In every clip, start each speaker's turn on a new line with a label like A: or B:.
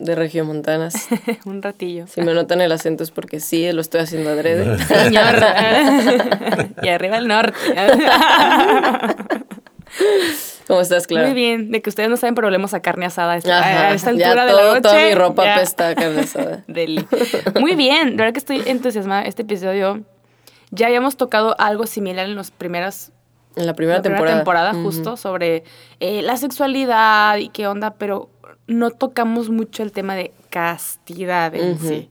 A: de Regiomontanas.
B: un ratillo.
A: Si me notan el acento es porque sí, lo estoy haciendo adrede.
B: Señor. y arriba el norte.
A: ¿Cómo estás, Clara?
B: Muy bien, de que ustedes no saben, pero a carne asada a esta,
A: Ajá,
B: a esta
A: ya
B: altura de
A: todo-
B: la noche.
A: Toda mi ropa
B: ya.
A: apesta a carne asada.
B: Deli. Muy bien, la verdad que estoy entusiasmada. Este episodio ya habíamos tocado algo similar en las primeras
A: En la primera
B: la primera
A: temporada.
B: temporada justo sobre eh, la sexualidad y qué onda, pero no tocamos mucho el tema de castidad en sí.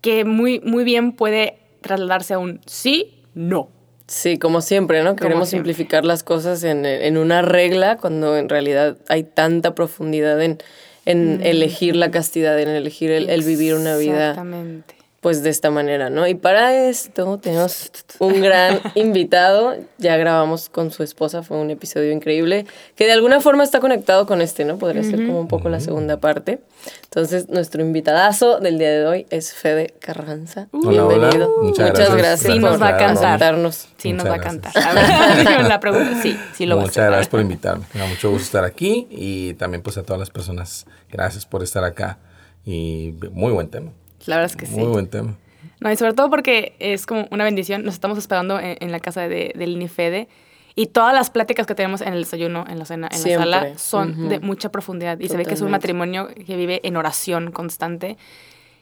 B: Que muy, muy bien puede trasladarse a un sí, no.
A: Sí, como siempre, ¿no? Queremos
B: siempre.
A: simplificar las cosas en, en una regla cuando en realidad hay tanta profundidad en, en elegir la castidad, en elegir el, el vivir una vida
B: Exactamente.
A: Pues de esta manera, ¿no? Y para esto tenemos un gran invitado, ya grabamos con su esposa, fue un episodio increíble, que de alguna forma está conectado con este, ¿no? Podría ser como un poco la segunda parte. Entonces, nuestro invitadazo del día de hoy es Fede Carranza.
C: Hola, hola.
A: Bienvenido.
C: Muchas gracias.
A: gracias
B: Sí, nos va a cantar. Sí, nos
C: Muchas
B: va a cantar. A ver, la pregunta, sí, sí lo va a
C: Muchas gracias por invitarme. Me da mucho gusto estar aquí y también pues a todas las personas, gracias por estar acá. Y muy buen tema.
B: La verdad es que sí.
C: Muy buen tema.
B: No, y sobre todo porque es como una bendición. Nos estamos esperando en, en la casa de, del Nifede. Y todas las pláticas que tenemos en el desayuno, en la cena, en
A: Siempre.
B: la sala, son
A: Ujú.
B: de mucha profundidad. Y se ve que es un
A: Totalmente.
B: matrimonio que vive en oración constante.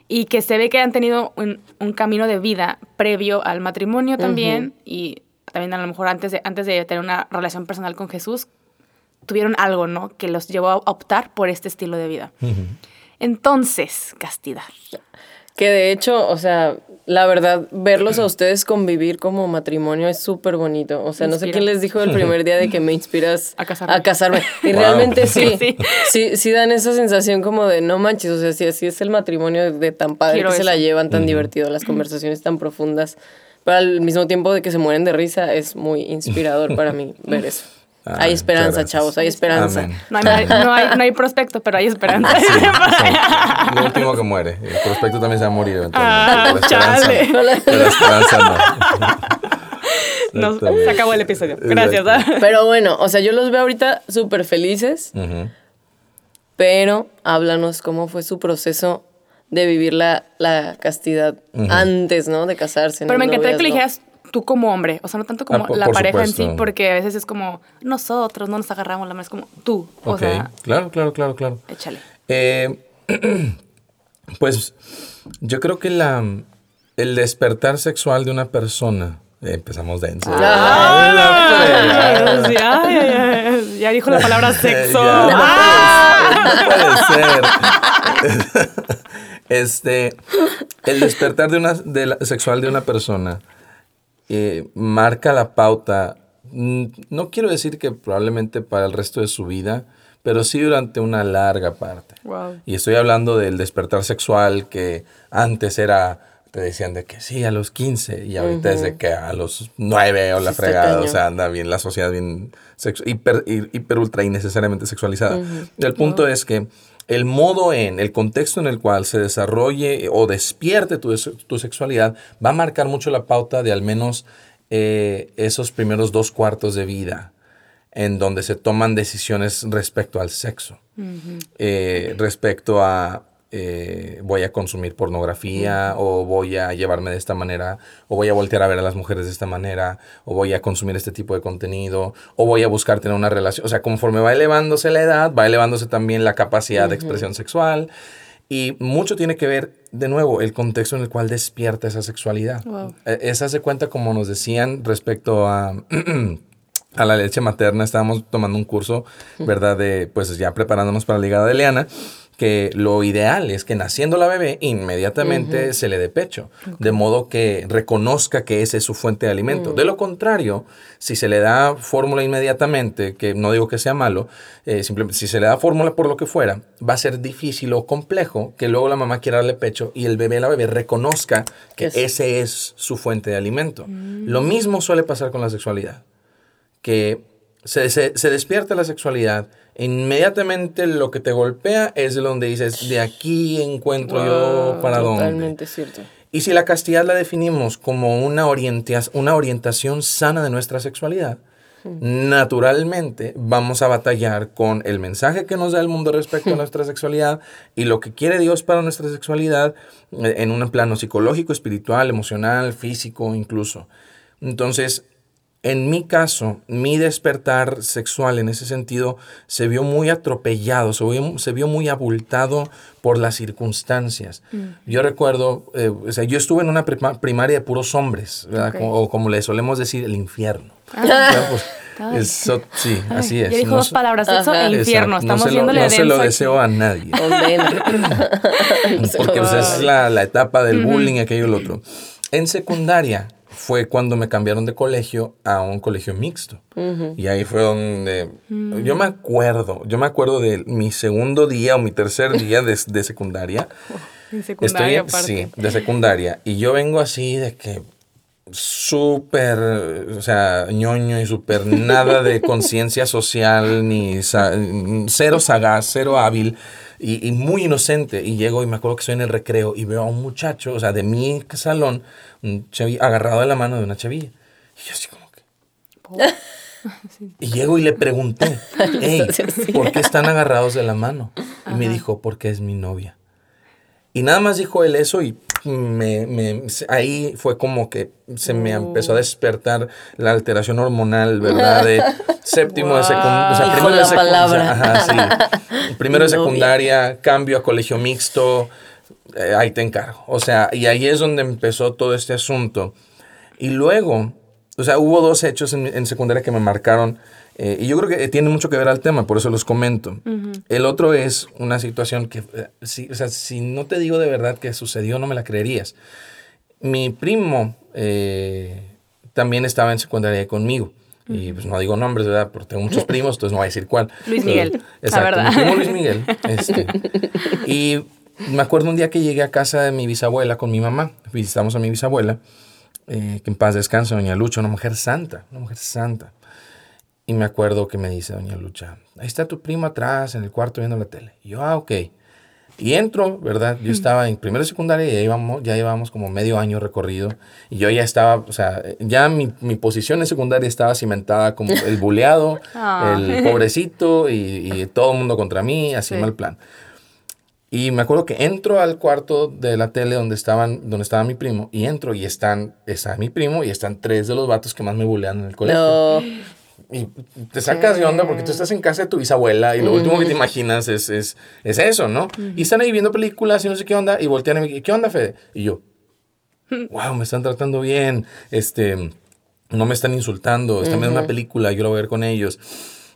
B: Y que se ve que han tenido un, un camino de vida previo al matrimonio también. Y también a lo mejor antes de, antes de tener una relación personal con Jesús, tuvieron algo, ¿no? Que los llevó a optar por este estilo de vida. Entonces, castidad.
A: Que de hecho, o sea, la verdad, verlos a ustedes convivir como matrimonio es súper bonito. O sea, no sé quién les dijo el primer día de que me inspiras
B: A casarme.
A: casarme. Y
C: Wow.
A: realmente sí,
B: Sí.
A: sí, sí dan esa sensación como de no manches, o sea, si así es el matrimonio de, tan padre
B: Quiero
A: que se la llevan, tan divertido, las conversaciones tan profundas. Pero al mismo tiempo de que se mueren de risa, es muy inspirador para mí ver eso.
C: Ay,
A: hay esperanza, chavos, hay esperanza.
B: No hay, no, hay, no hay prospecto, pero hay esperanza.
C: Sí, sí. Lo último que muere. El prospecto también se va a morir eventualmente.
B: Ah,
C: la esperanza,
B: chale.
C: pero la esperanza no.
B: No, se acabó el episodio. Gracias. ¿ah?
A: Pero bueno, o sea, yo los veo ahorita súper felices. Pero háblanos cómo fue su proceso de vivir la, la castidad antes, ¿no? De casarse.
B: Pero me encantaría que
A: noviazgo.
B: dijeras tú como hombre. O sea, no tanto como
C: Ah,
B: la pareja en sí, porque a veces es como nosotros, no nos agarramos la mano. Es como tú. O
C: Ok,
B: sea,
C: claro, claro, claro, claro.
B: échale.
C: Eh, pues yo creo que la, el despertar sexual de una persona. eh, empezamos denso.
B: Ay, ay, ya dijo la palabra sexo.
C: Ya, no
B: Ah.
C: puede ser, no puede ser. Este, el despertar de una, de la- sexual de una persona eh, marca la pauta. mm, No quiero decir que probablemente para el resto de su vida, pero sí durante una larga parte.
B: Wow.
C: Y estoy hablando del despertar sexual que antes era, te decían de que sí, a los 15 y ahorita es de que a los 9 o la fregada, o sea, anda bien la sociedad bien sexu- hiper, hi- hiper ultra innecesariamente sexualizada. El punto es que el modo en, el contexto en el cual se desarrolle o despierte tu, tu sexualidad va a marcar mucho la pauta de al menos eh, esos primeros dos cuartos de vida en donde se toman decisiones respecto al sexo, Eh, respecto a eh, voy a consumir pornografía o voy a llevarme de esta manera o voy a voltear a ver a las mujeres de esta manera o voy a consumir este tipo de contenido o voy a buscar tener una relación, o sea, conforme va elevándose la edad, va elevándose también la capacidad de expresión sexual y mucho tiene que ver, de nuevo, el contexto en el cual despierta esa sexualidad.
B: Wow.
C: Eh, Esa se cuenta como nos decían respecto a a la leche materna, estábamos tomando un curso, ¿verdad? De, pues ya preparándonos para la ligada de Leana, que lo ideal es que naciendo la bebé inmediatamente se le dé pecho, de modo que reconozca que esa es su fuente de alimento. De lo contrario, si se le da fórmula inmediatamente, que no digo que sea malo, eh, simplemente si se le da fórmula por lo que fuera, va a ser difícil o complejo que luego la mamá quiera darle pecho y el bebé, la bebé reconozca que ese es su fuente de alimento. Lo mismo suele pasar con la sexualidad, que se, se despierta la sexualidad inmediatamente lo que te golpea es de donde dices, de aquí encuentro yo para dónde. Totalmente cierto. Y si la castidad la definimos como una, una orientación sana de nuestra sexualidad, naturalmente vamos a batallar con el mensaje que nos da el mundo respecto a nuestra sexualidad y lo que quiere Dios para nuestra sexualidad eh, en un plano psicológico, espiritual, emocional, físico incluso. Entonces, en mi caso, mi despertar sexual en ese sentido se vio muy atropellado, se vio, se vio muy abultado por las circunstancias. Mm. Yo recuerdo, eh, o sea, yo estuve en una primaria de puros hombres, o como le solemos decir, el infierno. Ah. Pues, sí, así es.
B: Yo dijo dos palabras, sexo e infierno. Estamos
C: no se lo, no se lo deseo a nadie. Porque pues, es la, la, etapa del bullying, aquello y el otro. En secundaria, fue cuando me cambiaron de colegio a un colegio mixto. Y ahí fue donde... Mm. Yo me acuerdo, yo me acuerdo de mi segundo día o mi tercer día de, de secundaria.
B: En secundaria
C: Estoy, Sí, de secundaria. Y yo vengo así de que súper, o sea, ñoño y súper nada de conciencia social, ni cero sagaz, cero hábil y, muy inocente. Y llego y me acuerdo que estoy en el recreo y veo a un muchacho, o sea, de mi salón, un agarrado de la mano de una chavilla. Y yo así como que... Y llego y le pregunté, ¿por qué están agarrados de la mano? Y me dijo, porque es mi novia. Y nada más dijo él eso y me, me, ahí fue como que se me empezó a despertar la alteración hormonal, ¿verdad? De séptimo de secundaria. O sea, primero de secundaria. Ajá, sí. Primero de secundaria, cambio a colegio mixto, eh, ahí te encargo. O sea, y ahí es donde empezó todo este asunto. Y luego, o sea, hubo dos hechos en, en secundaria que me marcaron eh, y yo creo que tiene mucho que ver al tema, por eso los comento. El otro es una situación que, eh, si, o sea, si no te digo de verdad que sucedió, no me la creerías. Mi primo eh, también estaba en secundaria conmigo. Y pues no digo nombres, ¿verdad? Porque tengo muchos primos, entonces no voy a decir cuál.
B: Luis Miguel.
C: exacto, verdad. mi primo Luis Miguel. Este, y me acuerdo un día que llegué a casa de mi bisabuela con mi mamá. Visitamos a mi bisabuela, que en paz descanse, doña Lucha, una mujer santa, una mujer santa. Y me acuerdo que me dice doña Lucha, ahí está tu primo atrás en el cuarto viendo la tele. Y yo, ah, ok. Y entro, ¿verdad? Yo estaba en primera secundaria y ya íbamos, ya llevábamos como medio año recorrido. Y yo ya estaba, o sea, ya mi, mi posición en secundaria estaba cimentada como el buleado, ah. el pobrecito y, todo el mundo contra mí, así mal plan. Y me acuerdo que entro al cuarto de la tele donde, estaban, donde estaba mi primo y entro y están, está mi primo y están tres de los vatos que más me bulean en el colegio. No y te sacas de onda porque tú estás en casa de tu bisabuela y lo último que te imaginas es, es, es eso, ¿no? Y están ahí viendo películas y no sé qué onda y voltean y me ¿qué onda, Fede? Y yo, wow, me están tratando bien, este, no me están insultando, están viendo una película, yo la voy a ver con ellos.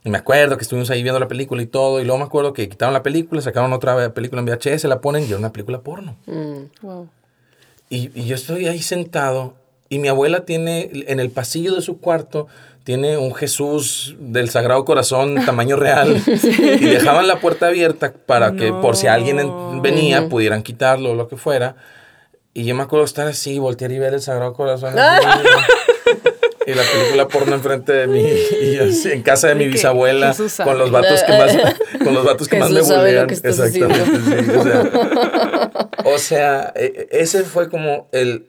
C: Y me acuerdo que estuvimos ahí viendo la película y todo, y luego me acuerdo que quitaron la película, sacaron otra película en VHS, la ponen y era una película porno. Wow. Y, y yo estoy ahí sentado y mi abuela tiene en el pasillo de su cuarto tiene un Jesús del Sagrado Corazón tamaño real y dejaban la puerta abierta para que por si alguien venía pudieran quitarlo o lo que fuera. Y yo me acuerdo estar así, voltear y ver el Sagrado Corazón. y la película porno enfrente de mí y así, en casa de mi bisabuela con los vatos que más con los vatos que más me bulean exactamente o, sea, e, e, ese fue como el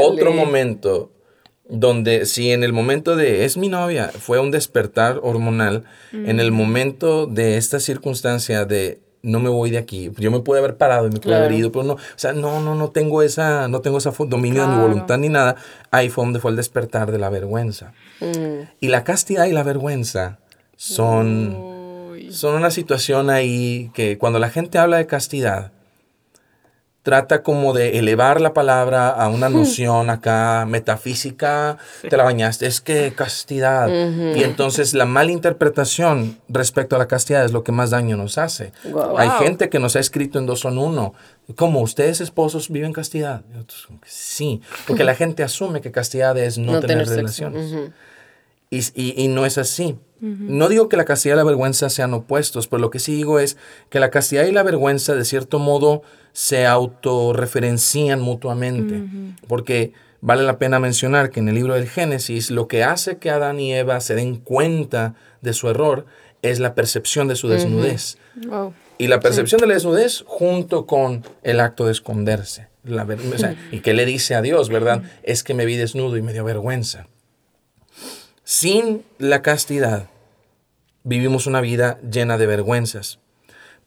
C: otro momento donde si en el momento de es mi novia fue un despertar hormonal, en el momento de esta circunstancia de no me voy de aquí, yo me pude haber parado y me pude haber ido, pero no, o sea, no, no, no tengo esa, no tengo esa dominio de mi voluntad ni nada. Ahí fue donde fue el despertar de la vergüenza. Mm. Y la castidad y la vergüenza son, son una situación ahí que cuando la gente habla de castidad, trata como de elevar la palabra a una noción acá metafísica, te la bañaste, es que castidad. Y entonces la mala interpretación respecto a la castidad es lo que más daño nos hace. Hay gente que nos ha escrito en dos son uno. ¿Cómo? ¿Ustedes esposos viven castidad? sí, porque la gente asume que castidad es no, tener, relaciones. Y, y no es así. No digo que la castidad y la vergüenza sean opuestos, pero lo que sí digo es que la castidad y la vergüenza de cierto modo se autorreferencian mutuamente, porque vale la pena mencionar que en el libro del Génesis lo que hace que Adán y Eva se den cuenta de su error es la percepción de su desnudez. Y la percepción de la desnudez junto con el acto de esconderse. La ¿Y qué le dice a Dios, verdad? Es que me vi desnudo y me dio vergüenza. Sin la castidad vivimos una vida llena de vergüenzas.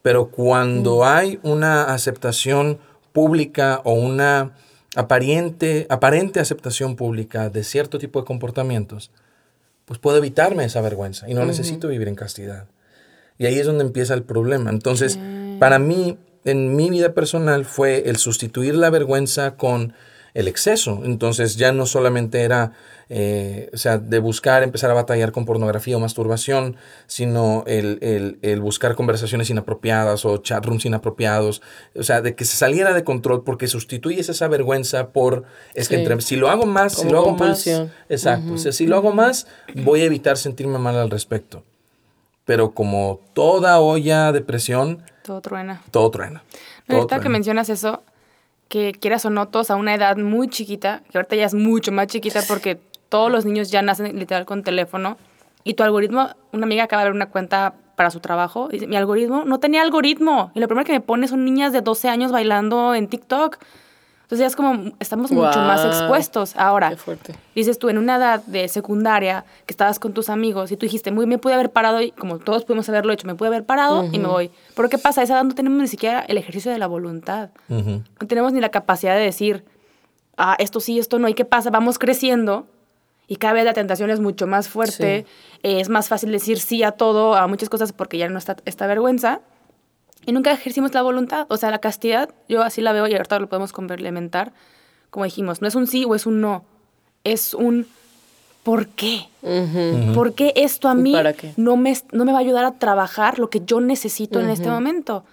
C: Pero cuando mm. hay una aceptación pública o una aparente, aparente aceptación pública de cierto tipo de comportamientos, pues puedo evitarme esa vergüenza y no necesito vivir en castidad. Y ahí es donde empieza el problema. Entonces, para mí, en mi vida personal, fue el sustituir la vergüenza con el exceso. Entonces ya no solamente era, eh, o sea, de buscar empezar a batallar con pornografía o masturbación, sino el, buscar conversaciones inapropiadas o chat rooms inapropiados. O sea, de que se saliera de control porque sustituyes esa vergüenza por, es que entre, si lo hago más, si lo hago más, exacto, o sea, si lo hago más, voy a evitar sentirme mal al respecto. Pero como toda olla de presión...
B: Todo truena.
C: Todo truena.
B: ahorita que mencionas eso, que quieras o no, todos a una edad muy chiquita, que ahorita ya es mucho más chiquita porque todos los niños ya nacen literal con teléfono, y tu algoritmo, una amiga acaba de ver una cuenta para su trabajo, y dice, mi algoritmo no tenía algoritmo, y lo primero que me pone son niñas de 12 años bailando en TikTok. Entonces ya es como, estamos mucho más expuestos. Ahora, dices tú, en una edad de secundaria, que estabas con tus amigos y tú dijiste, muy, me pude haber parado, y como todos pudimos haberlo hecho, me pude haber parado y me voy. Pero ¿qué pasa? A esa edad no tenemos ni siquiera el ejercicio de la voluntad. No tenemos ni la capacidad de decir, ah, esto sí, esto no, ¿y qué pasa? Vamos creciendo y cada vez la tentación es mucho más fuerte, es más fácil decir sí a todo, a muchas cosas porque ya no está esta vergüenza. Y nunca ejercimos la voluntad. O sea, la castidad, yo así la veo y ahorita lo podemos complementar. Como dijimos, no es un sí o es un no. Es un ¿por qué? ¿Por qué esto a mí No, me, no me va a ayudar a trabajar lo que yo necesito en este momento?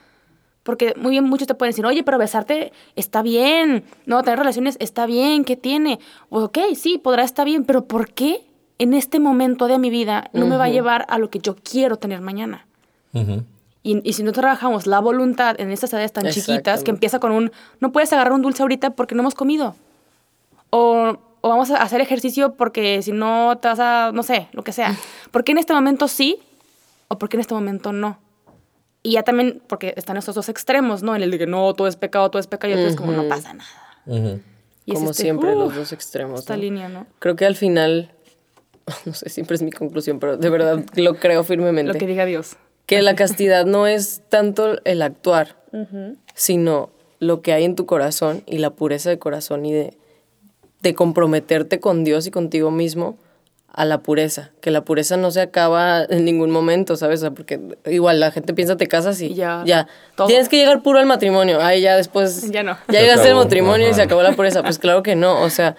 B: Porque muy bien, muchos te pueden decir, oye, pero besarte está bien, no, tener relaciones está bien, ¿qué tiene? Pues, ok, sí, podrá estar bien, pero ¿por qué en este momento de mi vida no me va a llevar a lo que yo quiero tener mañana? Y, si no trabajamos la voluntad en estas edades tan chiquitas, que empieza con un, no puedes agarrar un dulce ahorita porque no hemos comido. O, o, vamos a hacer ejercicio porque si no te vas a, no sé, lo que sea. ¿Por qué en este momento sí o por qué en este momento no? Y ya también, porque están estos dos extremos, ¿no? En el de que no, todo es pecado, todo es pecado, y otro es como no pasa nada.
A: y como este, siempre, los dos extremos.
B: Esta línea, ¿no?
A: Creo que al final, no sé, siempre es mi conclusión, pero de verdad lo creo firmemente.
B: Lo que diga Dios
A: que la castidad no es tanto el actuar, sino lo que hay en tu corazón y la pureza de corazón y de, de comprometerte con Dios y contigo mismo a la pureza, que la pureza no se acaba en ningún momento, ¿sabes? porque igual la gente piensa te casas y ya, ya. tienes que llegar puro al matrimonio, ahí ya después
B: ya no.
A: Ya llegaste al matrimonio y se acabó la pureza, pues claro que no, o sea,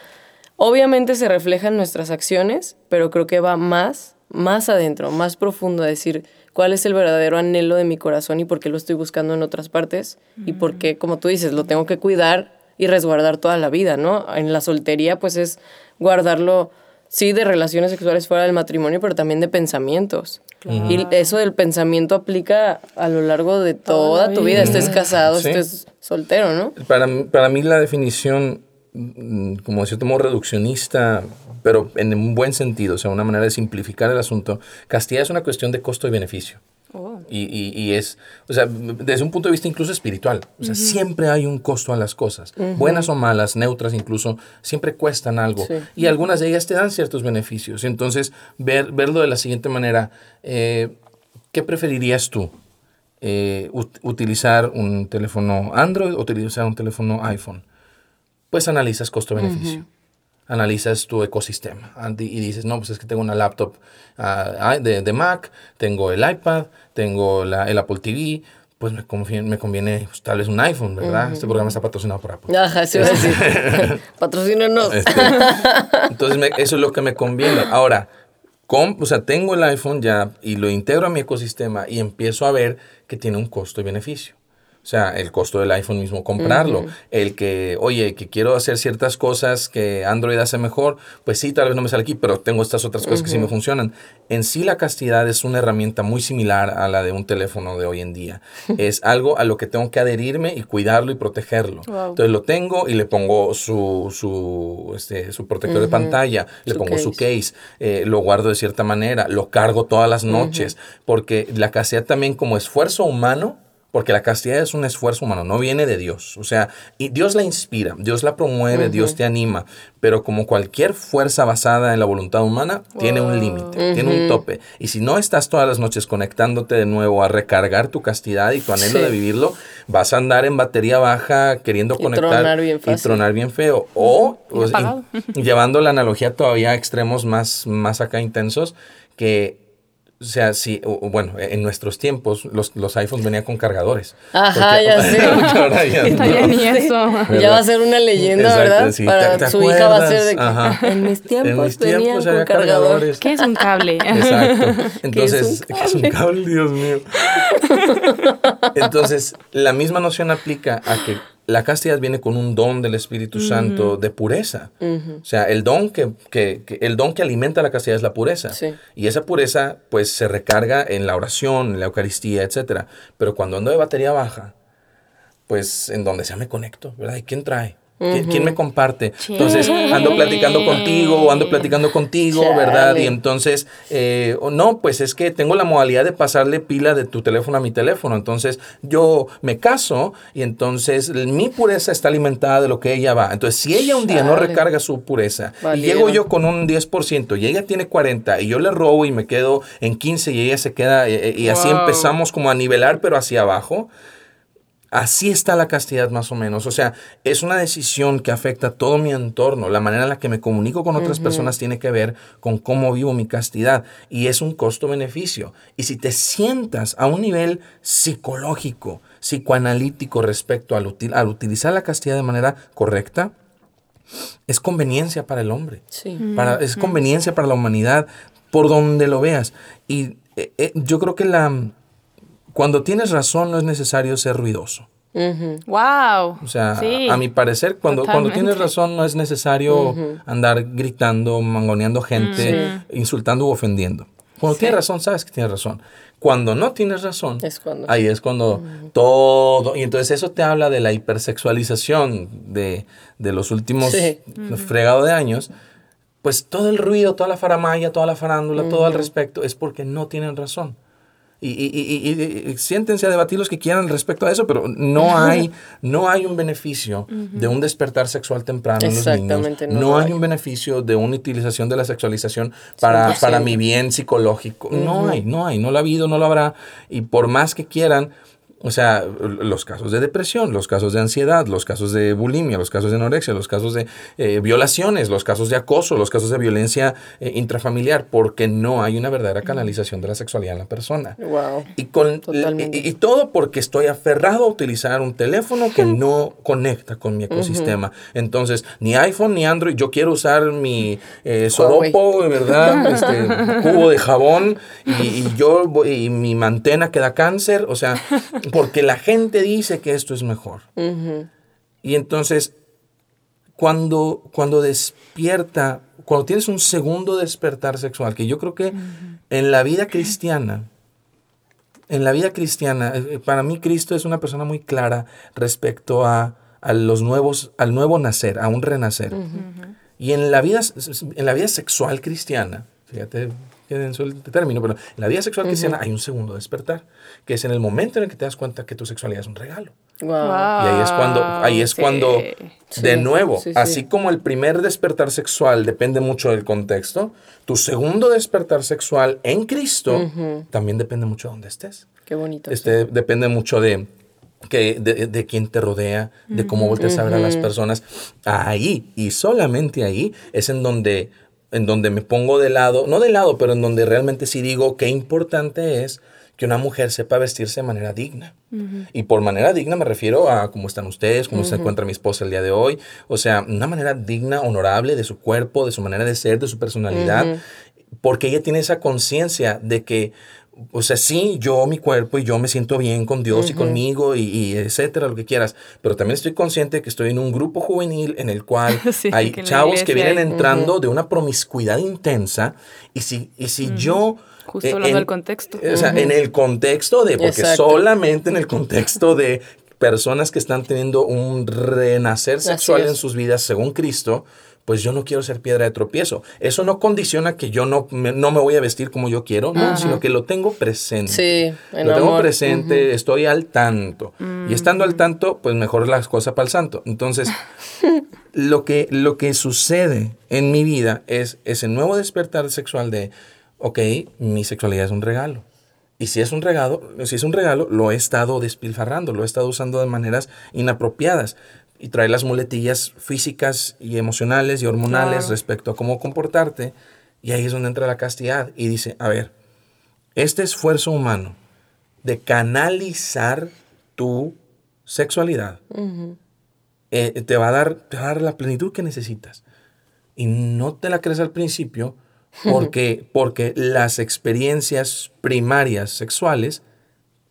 A: obviamente se refleja en nuestras acciones, pero creo que va más más adentro, más profundo, a decir, cuál es el verdadero anhelo de mi corazón y por qué lo estoy buscando en otras partes y por qué, como tú dices, lo tengo que cuidar y resguardar toda la vida, ¿no? En la soltería, pues es guardarlo, sí, de relaciones sexuales fuera del matrimonio, pero también de pensamientos. Y eso del pensamiento aplica a lo largo de toda, tu vida, estés casado, estés soltero, ¿no?
C: Para, para mí la definición, mm, como de cierto modo reduccionista, pero en un buen sentido, o sea, una manera de simplificar el asunto. Castidad es una cuestión de costo y beneficio. Oh. Y, y, es, o sea, desde un punto de vista incluso espiritual, o sea, siempre hay un costo a las cosas, buenas o malas, neutras incluso, siempre cuestan algo. Y algunas de ellas te dan ciertos beneficios. Entonces, ver, verlo de la siguiente manera, eh, ¿qué preferirías tú? Eh, ¿Utilizar un teléfono Android o utilizar un teléfono iPhone? Pues analizas costo-beneficio analizas tu ecosistema y dices, no, pues es que tengo una laptop ah, de, Mac, tengo el iPad, tengo el Apple TV, pues me conviene, me conviene pues, tal vez un iPhone, ¿verdad? Este programa está patrocinado por Apple.
A: Ajá, sí, decir. Patrocínanos.
C: Este, entonces, me- eso es lo que me conviene. Ahora, com- o sea, tengo el iPhone ya y lo integro a mi ecosistema y empiezo a ver que tiene un costo y beneficio. O sea, el costo del iPhone mismo comprarlo. El que, oye, que quiero hacer ciertas cosas que Android hace mejor, pues sí, tal vez no me sale aquí, pero tengo estas otras cosas que sí me funcionan. En sí, la castidad es una herramienta muy similar a la de un teléfono de hoy en día. es algo a lo que tengo que adherirme y cuidarlo y protegerlo.
B: Wow.
C: Entonces lo tengo y le pongo su, su, este, su protector de pantalla, le
A: Su
C: pongo su case, eh, lo guardo de cierta manera, lo cargo todas las noches, porque la castidad también como esfuerzo humano, porque la castidad es un esfuerzo humano, no viene de Dios. O sea, y Dios la inspira, Dios la promueve, Dios te anima, pero como cualquier fuerza basada en la voluntad humana, tiene un límite, tiene un tope. Y si no estás todas las noches conectándote de nuevo a recargar tu castidad y tu anhelo
A: Sí.
C: de vivirlo, vas a andar en batería baja queriendo
A: Y
C: conectar
A: tronar bien
C: y tronar bien feo. O pues, llevando la analogía todavía a extremos más, más acá intensos, que, o sea, o- o bueno, en nuestros tiempos los, los iPhones venían con cargadores.
A: Ajá,
C: Porque-
A: ya sé.
C: ahora ya
B: Está
C: no.
B: bien y eso.
A: Ya va a ser una leyenda,
C: Exacto,
A: ¿verdad?
C: sí.
A: Para
C: ¿Te- te
A: su hija va a ser de que?
C: Ajá.
A: en mis tiempos
C: En mis
A: venían
C: tiempos
A: con
C: había
A: cargador.
C: cargadores.
B: ¿Qué es un cable?
C: Exacto. Entonces,
A: un
C: ¿qué es un cable? Dios mío. Entonces, la misma noción aplica a que la castidad viene con un don del Espíritu Santo de pureza. O sea, el don que, que- que- el don que alimenta la castidad es la pureza.
A: Sí.
C: Y esa pureza, pues, se recarga en la oración, en la Eucaristía, etcétera. Pero cuando ando de batería baja, pues, en donde sea me conecto, ¿verdad? ¿Y quién trae? ¿Quién, me comparte? Entonces, ando platicando contigo, o ando platicando contigo, ¿verdad?
A: Chale.
C: Y entonces, eh, o no, pues es que tengo la modalidad de pasarle pila de tu teléfono a mi teléfono. Entonces, yo me caso y entonces mi pureza está alimentada de lo que ella va. Entonces, si ella un día no
A: Chale.
C: recarga su pureza y llego yo con un 10% y ella tiene 40 y yo le robo y me quedo en 15 y ella se queda, eh, eh, y así
B: Wow.
C: empezamos como a nivelar, pero hacia abajo. Así está la castidad más o menos. O sea, es una decisión que afecta todo mi entorno. La manera en la que me comunico con otras personas tiene que ver con cómo vivo mi castidad. Y es un costo-beneficio. Y si te sientas a un nivel psicológico, psicoanalítico respecto al, util- al utilizar la castidad de manera correcta, es conveniencia para el hombre.
A: Sí.
C: Para, es conveniencia para la humanidad, por donde lo veas. Y eh, eh, yo creo que la, cuando tienes razón no es necesario ser ruidoso.
B: Wow.
C: O sea,
B: Sí.
C: a mi parecer, cuando, cuando tienes razón no es necesario andar gritando, mangoneando gente, insultando u ofendiendo. Cuando
B: Sí.
C: tienes razón, sabes que tienes razón. Cuando no tienes razón,
A: Es cuando.
C: ahí es cuando todo... Y entonces eso te habla de la hipersexualización de, de los últimos
A: Sí.
C: fregado de años. Pues todo el ruido, toda la faramaya, toda la farándula, todo al respecto, es porque no tienen razón. Y, y- y- y- y siéntense a debatir los que quieran respecto a eso, pero no hay, no hay un beneficio de un despertar sexual temprano en los niños.
A: Exactamente, no
C: No, hay
A: hay.
C: un beneficio de una utilización de la sexualización para,
A: 100%.
C: para mi bien psicológico. No hay, no hay, no lo ha habido, no lo habrá. Y por más que quieran, o sea, los casos de depresión, los casos de ansiedad, los casos de bulimia, los casos de anorexia, los casos de eh, violaciones, los casos de acoso, los casos de violencia eh, intrafamiliar, porque no hay una verdadera canalización de la sexualidad en la persona.
A: Wow.
C: Y, con, y, y todo porque estoy aferrado a utilizar un teléfono que no conecta con mi ecosistema. Entonces, ni iPhone ni Android, yo quiero usar mi eh, soropo, ¿verdad? Este, cubo de jabón y, y yo voy- y mi mantena queda cáncer. O sea, porque la gente dice que esto es mejor. Y entonces, cuando, cuando despierta, cuando tienes un segundo despertar sexual, que yo creo que en la vida cristiana, en la vida cristiana, eh, para mí Cristo es una persona muy clara respecto a, a los nuevos, al nuevo nacer, a un renacer. Y en la vida, en la vida sexual cristiana, fíjate qué denso el término, pero en la vida sexual cristiana hay un segundo despertar, que es en el momento en el que te das cuenta que tu sexualidad es un regalo.
A: Wow.
C: Y ahí es cuando, ahí es
B: Sí.
C: cuando,
A: Sí,
C: de nuevo,
A: sí, sí.
C: así como el primer despertar sexual depende mucho del contexto, tu segundo despertar sexual en Cristo también depende mucho de dónde estés.
A: Qué bonito.
C: Este, depende mucho de, que, de, de quién te rodea, de cómo volteas a ver a las personas. Ahí, y solamente ahí, es en donde, en donde me pongo de lado, no de lado, pero en donde realmente sí digo qué importante es que una mujer sepa vestirse de manera digna. Y por manera digna me refiero a cómo están ustedes, cómo se encuentra mi esposa el día de hoy. O sea, una manera digna, honorable de su cuerpo, de su manera de ser, de su personalidad. Porque ella tiene esa conciencia de que, o sea, sí, yo, mi cuerpo y yo me siento bien con Dios y conmigo y, etcétera, lo que quieras. Pero también estoy consciente que estoy en un grupo juvenil en el cual hay chavos que vienen entrando de una promiscuidad intensa. Y si, y si yo
B: Justo eh, hablando del contexto.
C: O sea, en el contexto de, porque solamente en el contexto de personas que están teniendo un renacer sexual en sus vidas según Cristo, pues yo no quiero ser piedra de tropiezo. Eso no condiciona que yo no me, no me voy a vestir como yo quiero, no, sino que lo tengo presente.
A: Sí,
C: lo tengo presente, estoy al tanto. Y estando al tanto, pues mejor las cosas para el santo. Entonces, lo que, lo que sucede en mi vida es ese nuevo despertar sexual de ok, mi sexualidad es un regalo. Y si es un regalo, si es un regalo, lo he estado despilfarrando, lo he estado usando de maneras inapropiadas y trae las muletillas físicas y emocionales y hormonales respecto a cómo comportarte. Y ahí es donde entra la castidad y dice, a ver, este esfuerzo humano de canalizar tu sexualidad eh, te, va a dar, te va a dar la plenitud que necesitas. Y no te la crees al principio porque, porque las experiencias primarias sexuales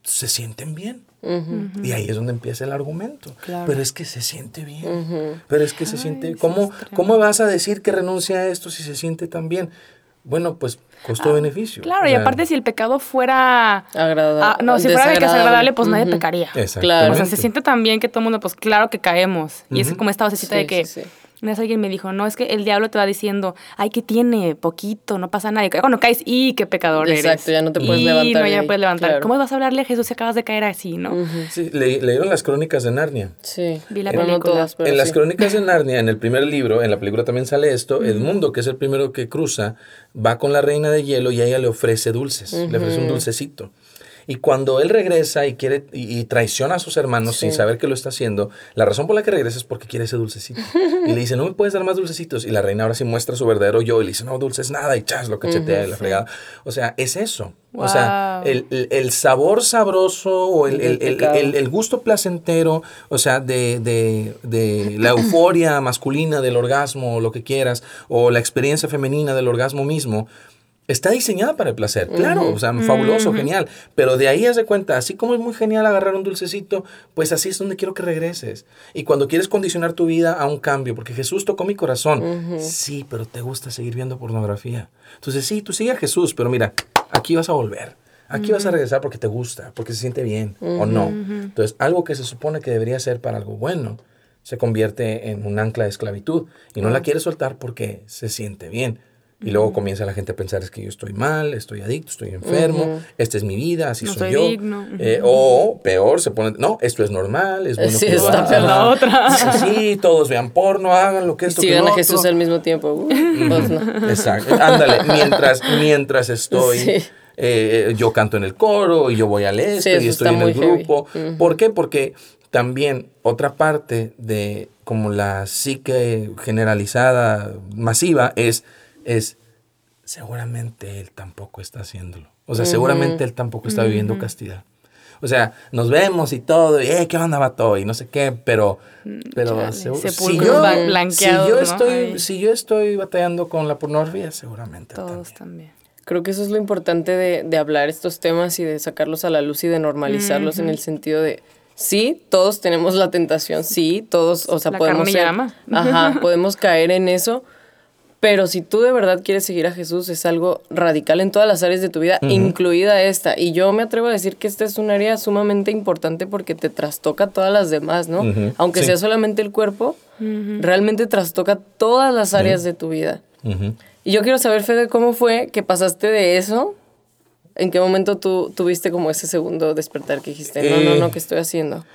C: se sienten bien. Y ahí es donde empieza el argumento. Pero es que se siente bien. Pero es que se siente... ¿Cómo, ¿Cómo vas a decir que renuncia a esto si se siente tan bien? Bueno, pues costo-beneficio.
B: Ah, claro, y aparte si el pecado fuera
A: agradable,
B: ah, no, si fuera desagradable, pues nadie pecaría. Claro. O sea, se siente tan bien que todo el mundo, pues claro que caemos. Y es como esta vocecita de que una vez alguien me dijo, no, es que el diablo te va diciendo, ay, que tiene? Poquito, no pasa nada. Cuando caes, ¡y qué pecador eres!
A: Exacto, ya no te puedes levantar.
B: no, ya no puedes levantar. ¿Cómo vas a hablarle a Jesús si acabas de caer así, no?
C: Sí, leyeron las crónicas de Narnia.
A: Sí.
B: Vi la película.
C: en las crónicas de Narnia, en el primer libro, en la película también sale esto, el mundo, que es el primero que cruza, va con la reina de hielo y a ella le ofrece dulces, le ofrece un dulcecito. Y cuando él regresa y quiere y, traiciona a sus hermanos sin saber que lo está haciendo, la razón por la que regresa es porque quiere ese dulcecito. y le dice, no me puedes dar más dulcecitos. Y la reina ahora sí muestra su verdadero yo y le dice, no, dulces nada. Y chas, lo cachetea y la fregada. O sea, es eso. O sea, el, el, sabor sabroso o el, el, gusto placentero, o sea, de, de, de la euforia masculina del orgasmo o lo que quieras, o la experiencia femenina del orgasmo mismo, está diseñada para el placer, claro, o sea, fabuloso, genial, pero de ahí haz de cuenta, así como es muy genial agarrar un dulcecito, pues así es donde quiero que regreses. Y cuando quieres condicionar tu vida a un cambio, porque Jesús tocó mi corazón, sí, pero te gusta seguir viendo pornografía. Entonces, sí, tú sigue a Jesús, pero mira, aquí vas a volver. Aquí vas a regresar porque te gusta, porque se siente bien o no. Entonces, algo que se supone que debería ser para algo bueno, se convierte en un ancla de esclavitud y no la quieres soltar porque se siente bien. Y luego comienza la gente a pensar es que yo estoy mal, estoy adicto, estoy enfermo, esta es mi vida, así soy, yo. Eh, o peor, se pone, no, esto es normal, es bueno
A: sí, está la otra.
C: Sí, todos vean porno, hagan lo que esto.
A: Sigan a Jesús al mismo tiempo. Uh, pues
C: Exacto. Ándale, mientras, mientras estoy, eh, yo canto en el coro y yo voy al este y estoy en el grupo. ¿Por qué? Porque también otra parte de como la psique generalizada, masiva, es es, seguramente él tampoco está haciéndolo. O sea, seguramente él tampoco está viviendo castidad. O sea, nos vemos y todo, y ¿qué onda, vato? Y no sé qué, pero, pero si, yo, si, yo, estoy, si yo estoy batallando con la pornografía, seguramente
B: Todos también.
A: Creo que eso es lo importante de, de, hablar estos temas y de sacarlos a la luz y de normalizarlos en el sentido de, sí, todos tenemos la tentación, sí, todos, o sea, podemos ser, ajá, podemos caer en eso, pero si tú de verdad quieres seguir a Jesús, es algo radical en todas las áreas de tu vida, incluida esta. Y yo me atrevo a decir que esta es un área sumamente importante porque te trastoca todas las demás, ¿no? Aunque sea solamente el cuerpo, realmente trastoca todas las áreas de tu vida. Y yo quiero saber, Fede, cómo fue que pasaste de eso. ¿En qué momento tú tuviste como ese segundo despertar que dijiste, no, no, no, eh, ¿qué estoy haciendo?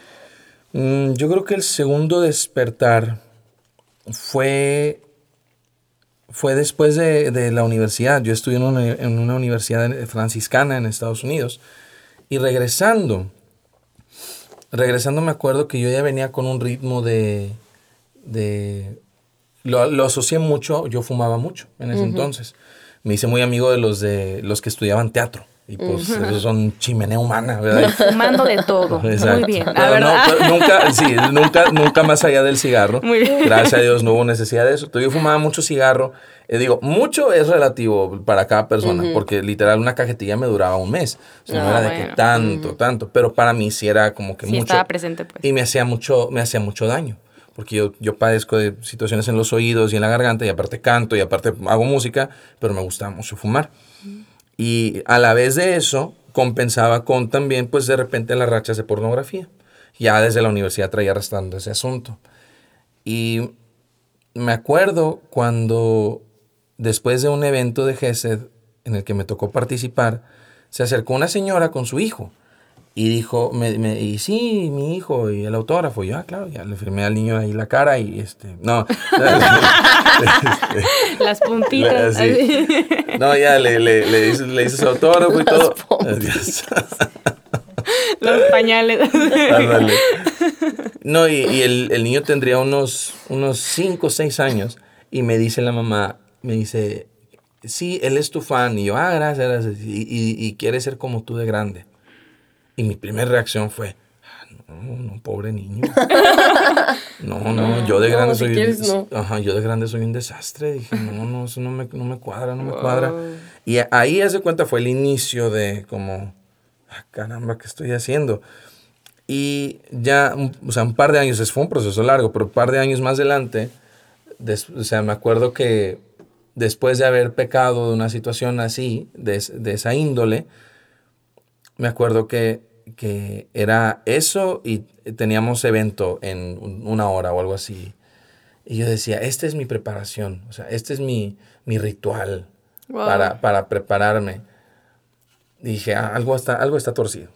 C: Mm, yo creo que el segundo despertar fue fue después de, la universidad. Yo estudié en una, universidad franciscana en Estados Unidos. Y regresando, regresando me acuerdo que yo ya venía con un ritmo de... de lo, lo asocié mucho, yo fumaba mucho en ese entonces. Me hice muy amigo de los, de los que estudiaban teatro. Y pues eso son chimenea humana, ¿verdad?
B: Fumando de todo. Muy bien.
C: Pero no, pero nunca, sí, nunca, nunca más allá del cigarro.
B: Muy bien.
C: Gracias a Dios no hubo necesidad de eso. Yo fumaba mucho cigarro. Eh, digo, mucho es relativo para cada persona, porque literal una cajetilla me duraba un mes. O sea, no
B: Ah,
C: era de que
B: bueno.
C: tanto, tanto. Pero para mí sí era como que
B: Sí,
C: mucho.
B: estaba presente, pues.
C: Y me hacía mucho, me hacía mucho daño. Porque yo, yo padezco de situaciones en los oídos y en la garganta, y aparte canto, y aparte hago música, pero me gustaba mucho fumar. Y a la vez de eso, compensaba con también, pues de repente, las rachas de pornografía. Ya desde la universidad traía arrastrando ese asunto. Y me acuerdo cuando, después de un evento de GESED en el que me tocó participar, se acercó una señora con su hijo y dijo, me, me- y sí, mi hijo, y el autógrafo. Y yo, ah, claro, ya le firmé al niño ahí la cara y este, no.
B: Las puntitas. Así.
C: No, ya le, le, le, hice, le hice su autógrafo y todo.
B: Los pañales.
C: Ándale. No, y, y el, el niño tendría unos, unos 5 o 6 años y me dice la mamá, me dice, sí, él es tu fan. Y yo, ah, gracias, gracias. Y, y- y quiere ser como tú de grande. Y mi primera reacción fue, "Ah, no, no, pobre niño. No, no, yo de
A: No,
C: grande
A: si
C: soy
A: quieres, no.
C: Ajá, yo de grande soy un desastre. Dije, no, no, eso no me, no me cuadra, no me cuadra. Y ahí, haz de cuenta, fue el inicio de como, ah, caramba, ¿qué estoy haciendo? Y ya, o sea, un par de años, fue un proceso largo, pero un par de años más adelante, des- o sea, me acuerdo que después de haber pecado de una situación así, de, de esa índole, me acuerdo que, que era eso y teníamos evento en un- una hora o algo así. Y yo decía, esta es mi preparación, o sea, este es mi, mi ritual
B: Wow.
C: para, para prepararme. Dije, "Ah, algo, está, algo está torcido,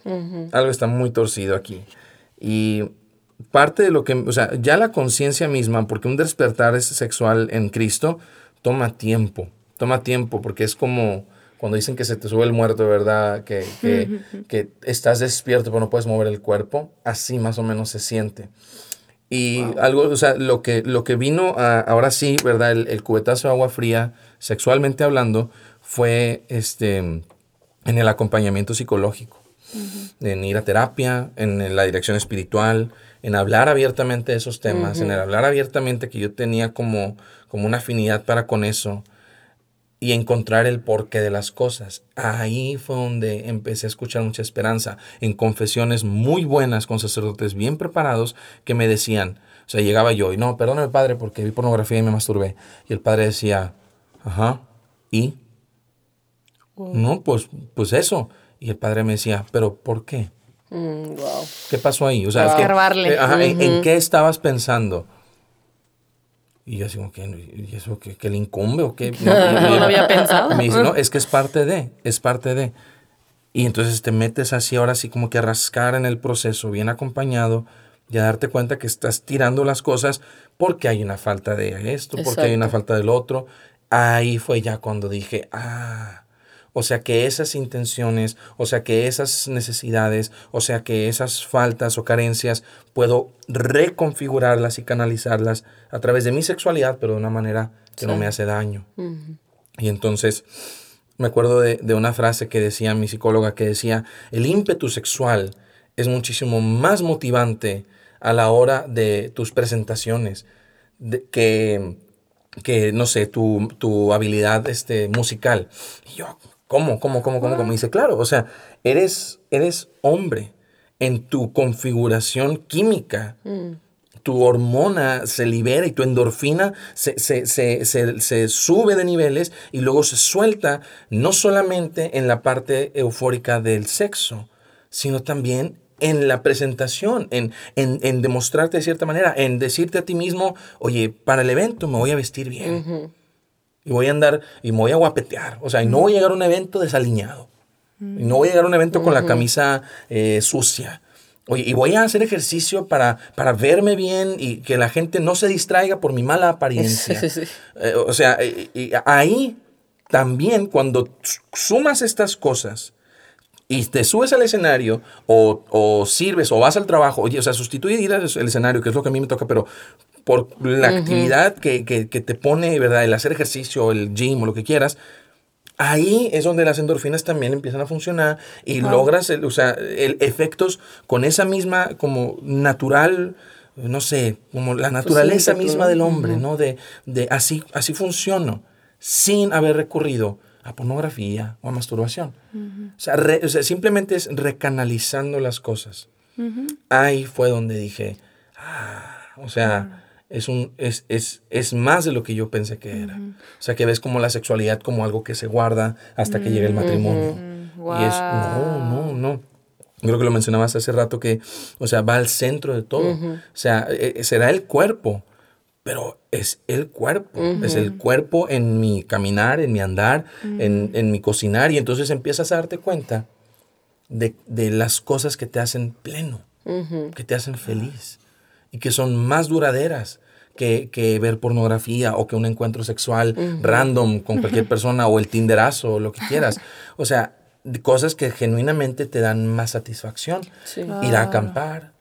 C: algo está muy torcido aquí. Y parte de lo que, o sea, ya la conciencia misma, porque un despertar es sexual en Cristo toma tiempo, toma tiempo, porque es como cuando dicen que se te sube el muerto, ¿verdad? Que, que, que estás despierto pero no puedes mover el cuerpo, así más o menos se siente. Y algo, o sea, lo que, lo que vino a- ahora sí, ¿verdad? El, el cubetazo de agua fría, sexualmente hablando, fue este, en el acompañamiento psicológico, en ir a terapia, en la dirección espiritual, en hablar abiertamente de esos temas, en el hablar abiertamente que yo tenía como, como una afinidad para con eso y encontrar el porqué de las cosas. Ahí fue donde empecé a escuchar mucha esperanza, en confesiones muy buenas con sacerdotes bien preparados que me decían, o sea, llegaba yo y no, perdóname padre porque vi pornografía y me masturbé. Y el padre decía, ajá, ¿y? No, pues, pues eso. Y el padre me decía, pero ¿por qué?
A: Mm, wow.
C: ¿Qué pasó ahí? O sea,
B: Wow.
C: ¿qué-
B: Escarbarle.
C: eh, ajá, ¿en, en qué estabas pensando? Y yo así como, ¿qué? ¿Y eso qué, qué le incumbe o qué?
B: No lo había pensado.
C: Me dice, no, es que es parte de, es parte de. Y entonces te metes así ahora sí como que a rascar en el proceso, bien acompañado, y a darte cuenta que estás tirando las cosas porque hay una falta de esto, porque hay una falta del otro. Ahí fue ya cuando dije, ah, o sea que esas intenciones, o sea que esas necesidades, o sea que esas faltas o carencias, puedo reconfigurarlas y canalizarlas a través de mi sexualidad, pero de una manera que no me hace daño. Y entonces me acuerdo de, de una frase que decía mi psicóloga, que decía, el ímpetu sexual es muchísimo más motivante a la hora de tus presentaciones de- que, que, no sé, tu, tu habilidad este, musical. Y yo, ¿cómo, cómo, cómo, cómo? cómo? Y dice, claro, o sea, eres, eres hombre en tu configuración química tu hormona se libera y tu endorfina se, se, se, se, se sube de niveles y luego se suelta no solamente en la parte eufórica del sexo, sino también en la presentación, en, en, en demostrarte de cierta manera, en decirte a ti mismo, oye, para el evento me voy a vestir bien. Y voy a andar y me voy a guapetear. O sea, y no voy a llegar a un evento desaliñado. Y no voy a llegar a un evento con la camisa eh, sucia. Oye, y voy a hacer ejercicio para, para verme bien y que la gente no se distraiga por mi mala apariencia.
A: Sí, sí, sí.
C: Eh, o sea, y- y ahí también cuando sumas estas cosas y te subes al escenario o, o sirves o vas al trabajo, oye, o sea, sustituye ir al escenario, que es lo que a mí me toca, pero por la actividad que, que, que te pone, ¿verdad? El hacer ejercicio, el gym o lo que quieras, ahí es donde las endorfinas también empiezan a funcionar y logras, el, o sea, el, efectos con esa misma como natural, no sé, como la naturaleza misma del hombre, ¿no? De, de así, así funciono, sin haber recurrido a pornografía o a masturbación. o, sea, o, sea, simplemente es recanalizando las cosas. Ahí fue donde dije, ah, o sea, es, un, es, es, es, más de lo que yo pensé que era. O sea, que ves como la sexualidad como algo que se guarda hasta que llegue el matrimonio. Y es, no, no, no. Creo que lo mencionabas hace rato que, o sea, va al centro de todo. O sea, e, e, será el cuerpo, pero es el cuerpo. Es el cuerpo en mi caminar, en mi andar, en, en, mi cocinar. Y entonces empiezas a darte cuenta de, de las cosas que te hacen pleno, que te hacen feliz y que son más duraderas que, que ver pornografía o que un encuentro sexual random con cualquier persona o el tinderazo o lo que quieras. O sea, cosas que genuinamente te dan más satisfacción. Ir a acampar,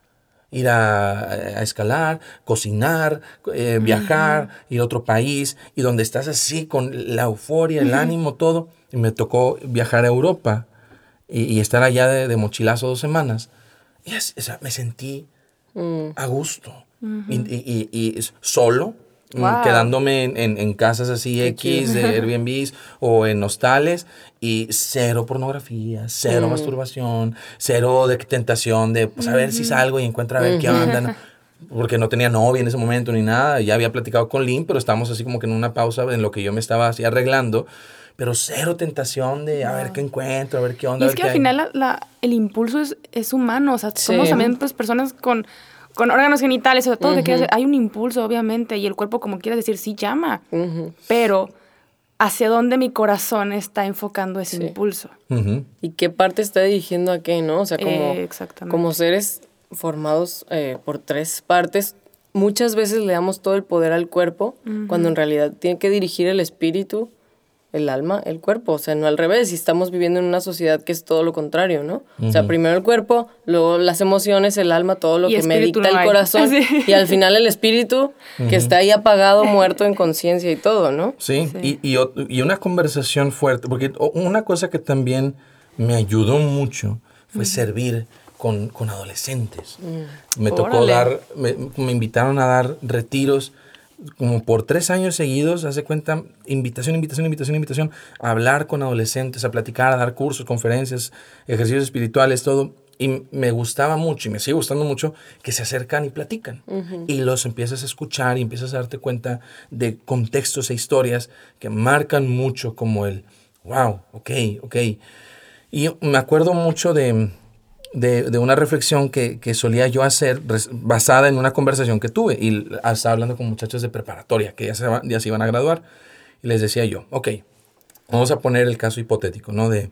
C: ir a, escalar, cocinar, eh, viajar, ir a otro país y donde estás así con la euforia, el ánimo, todo. Y me tocó viajar a Europa y, estar allá de, mochilazo dos semanas. Y me sentí Mm. a gusto. Y, solo, mm, quedándome en, casas así X de Airbnb o en hostales y cero pornografía, cero mm. masturbación, cero de tentación de pues, a ver si salgo y encuentro a ver qué onda. Porque no tenía novia en ese momento ni nada. Ya había platicado con Lynn, pero estábamos así como que en una pausa en lo que yo me estaba así arreglando pero cero tentación de a ver qué encuentro, a ver qué onda.
B: Y es que al final la, el impulso es, es, humano, o sea, somos también pues, personas con, con órganos genitales, o todo, que hay un impulso, obviamente, y el cuerpo, como quieras decir, sí llama, pero hacia dónde mi corazón está enfocando ese impulso.
A: ¿Y qué parte está dirigiendo a qué, no? O sea, como, como seres formados eh, por tres partes, muchas veces le damos todo el poder al cuerpo, cuando en realidad tiene que dirigir el espíritu el alma, el cuerpo, o sea, no al revés, y estamos viviendo en una sociedad que es todo lo contrario, ¿no? O sea, primero el cuerpo, luego las emociones, el alma, todo lo que me dicta el corazón, y al final el espíritu, que está ahí apagado, muerto en conciencia y todo, ¿no?
C: Sí, Y, y, una conversación fuerte, porque una cosa que también me ayudó mucho fue servir con, con adolescentes. Mm. Me tocó dar, me, me invitaron a dar retiros como por tres años seguidos, hace cuenta, invitación, invitación, invitación, invitación, a hablar con adolescentes, a platicar, a dar cursos, conferencias, ejercicios espirituales, todo. Y me gustaba mucho y me sigue gustando mucho que se acercan y platican. Y los empiezas a escuchar y empiezas a darte cuenta de contextos e historias que marcan mucho como el, wow, ok, ok. Y me acuerdo mucho de, de, una reflexión que, solía yo hacer basada en una conversación que tuve. Y estaba hablando con muchachos de preparatoria que ya se, ya se iban a graduar. Y les decía yo, ok, vamos a poner el caso hipotético, ¿no? De,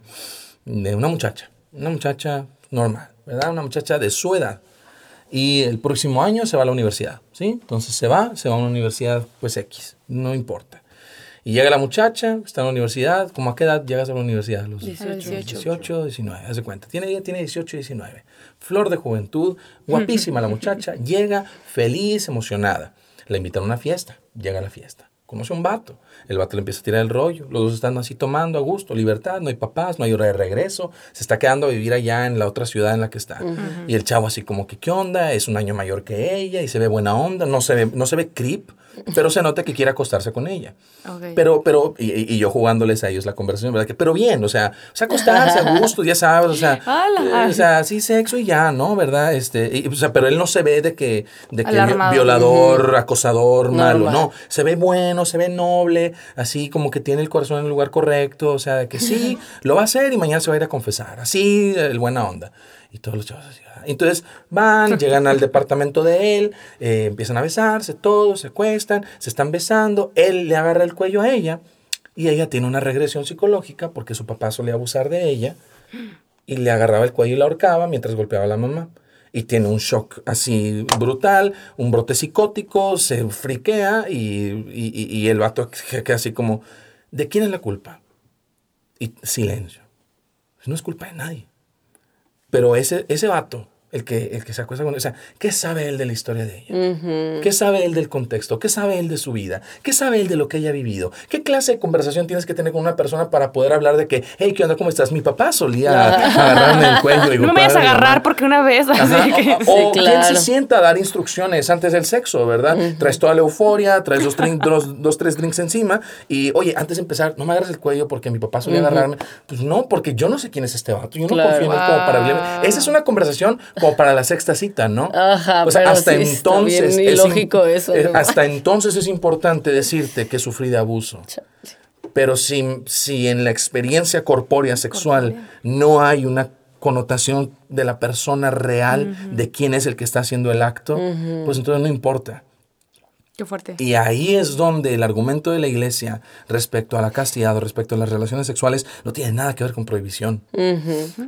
C: de una muchacha, una muchacha normal, ¿verdad? Una muchacha de su edad. Y el próximo año se va a la universidad, ¿sí? Entonces se va, se va a una universidad, pues X, no importa. Y llega la muchacha, está en la universidad. ¿Cómo a qué edad llegas a la universidad? Los 18. 18, 19, hace cuenta. Tiene, tiene 18 y 19. Flor de juventud, guapísima la muchacha. Llega feliz, emocionada. La invitan a una fiesta. Llega a la fiesta. Conoce a un vato. El vato le empieza a tirar el rollo. Los dos están así tomando a gusto, libertad. No hay papás, no hay hora de regreso. Se está quedando a vivir allá en la otra ciudad en la que está. Y el chavo así como que, ¿qué onda? Es un año mayor que ella y se ve buena onda. No se ve, no se ve creep pero se nota que quiere acostarse con ella. Pero, pero, y, yo jugándoles a ellos la conversación, ¿verdad? Que, pero bien, o sea, o sea, acostarse a gusto, ya sabes, o sea, eh, o sea, sí, sexo y ya, ¿no? ¿Verdad? Este, o sea, pero él no se ve de que, de que violador, acosador, malo, no. Se ve bueno, se ve noble, así como que tiene el corazón en el lugar correcto, o sea, que sí, lo va a hacer y mañana se va a ir a confesar, así, el buena onda. Y todos los chavos así, entonces van, llegan al departamento de él, eh, empiezan a besarse, todos se acuestan, se están besando, él le agarra el cuello a ella y ella tiene una regresión psicológica porque su papá solía abusar de ella y le agarraba el cuello y la ahorcaba mientras golpeaba a la mamá. Y tiene un shock así brutal, un brote psicótico, se friquea y, y, y el vato queda así como, ¿de quién es la culpa? Y silencio. No es culpa de nadie. Pero ese, ese vato el que, el que se acuesta con ella. O sea, ¿qué sabe él de la historia de ella? ¿Qué sabe él del contexto? ¿Qué sabe él de su vida? ¿Qué sabe él de lo que ella ha vivido? ¿Qué clase de conversación tienes que tener con una persona para poder hablar de que, hey, ¿qué onda? ¿Cómo estás? Mi papá solía agarrarme el cuello y
B: No me vayas a agarrar porque una vez. Así que...
C: O, o quién se sienta a dar instrucciones antes del sexo, ¿verdad? Traes toda la euforia, traes dos, drink- dos, dos, tres drinks encima y, oye, antes de empezar, no me agarres el cuello porque mi papá solía agarrarme. Pues no, porque yo no sé quién es este vato. Yo no
A: Claro.
C: confío en él como para. Esa es una conversación como para la sexta cita, ¿no?
A: Ajá,
C: o sea,
A: pero
C: hasta
A: sí está
C: entonces.
A: bien
C: es
A: eso,
C: eh,
A: ¿no?
C: Hasta entonces es importante decirte que sufrí de abuso. Pero si, si en la experiencia corpórea sexual no hay una connotación de la persona real, de quién es el que está haciendo el acto, pues entonces no importa.
B: Qué fuerte.
C: Y ahí es donde el argumento de la iglesia respecto a la castidad o respecto a las relaciones sexuales no tiene nada que ver con prohibición.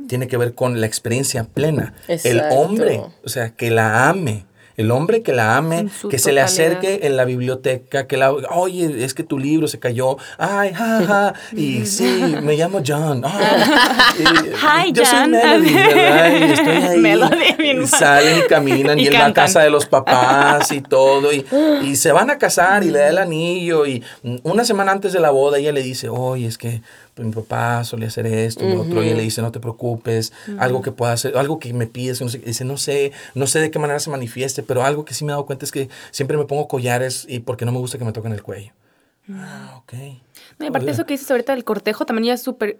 C: Tiene que ver con la experiencia plena. El hombre, o sea, que la ame. El hombre que la ame,
B: En
C: que se le acerque en la biblioteca, que la, oye, es que tu libro se cayó, ay, ja, ja, y sí, me llamo John. y-
B: Hi,
C: yo soy. Melody, ¿verdad? Y estoy ahí.
B: Melody,
C: y salen y caminan y,
B: Y
C: él va a
B: cantan.
C: casa de los papás y todo, y, y se van a casar y le da el anillo, y una semana antes de la boda ella le dice, oye, es que mi papá solía hacer esto y lo otro, y ella le dice, no te preocupes, algo que pueda hacer, algo que me pides, no sé, dice, no sé, no sé de qué manera se manifieste, pero algo que sí me he dado cuenta es que siempre me pongo collares y porque no me gusta que me toquen el cuello. Ah, ok.
B: No, y aparte
C: Oye.
B: eso que dices ahorita del cortejo también ya es súper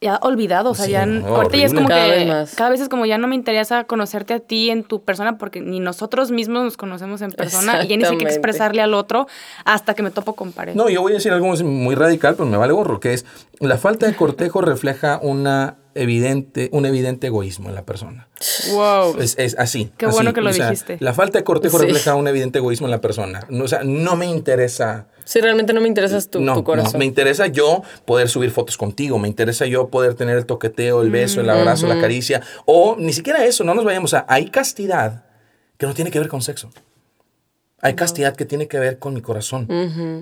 B: ya olvidado, o sea,
C: Sí,
B: ya
C: no,
B: ahorita ya es como
A: Cada
B: que
A: vez más.
B: cada vez es como ya no me interesa conocerte a ti en tu persona porque ni nosotros mismos nos conocemos en persona y ya ni sé qué expresarle al otro hasta que me topo con pared.
C: No, yo voy a decir algo muy radical, pero me vale gorro, que es la falta de cortejo refleja una evidente, un evidente egoísmo en la persona.
B: Wow.
C: Es, es así.
B: Qué
C: así.
B: bueno que lo
C: O sea,
B: dijiste.
C: La falta de cortejo
A: Sí.
C: refleja un evidente egoísmo en la persona. No, o sea, no me interesa.
A: Sí, realmente no me interesas tu,
C: no,
A: tu corazón.
C: no, me interesa yo poder subir fotos contigo, me interesa yo poder tener el toqueteo, el beso, el abrazo, la caricia, o ni siquiera eso, no nos vayamos a... Hay castidad que no tiene que ver con sexo. Hay castidad que tiene que ver con mi corazón.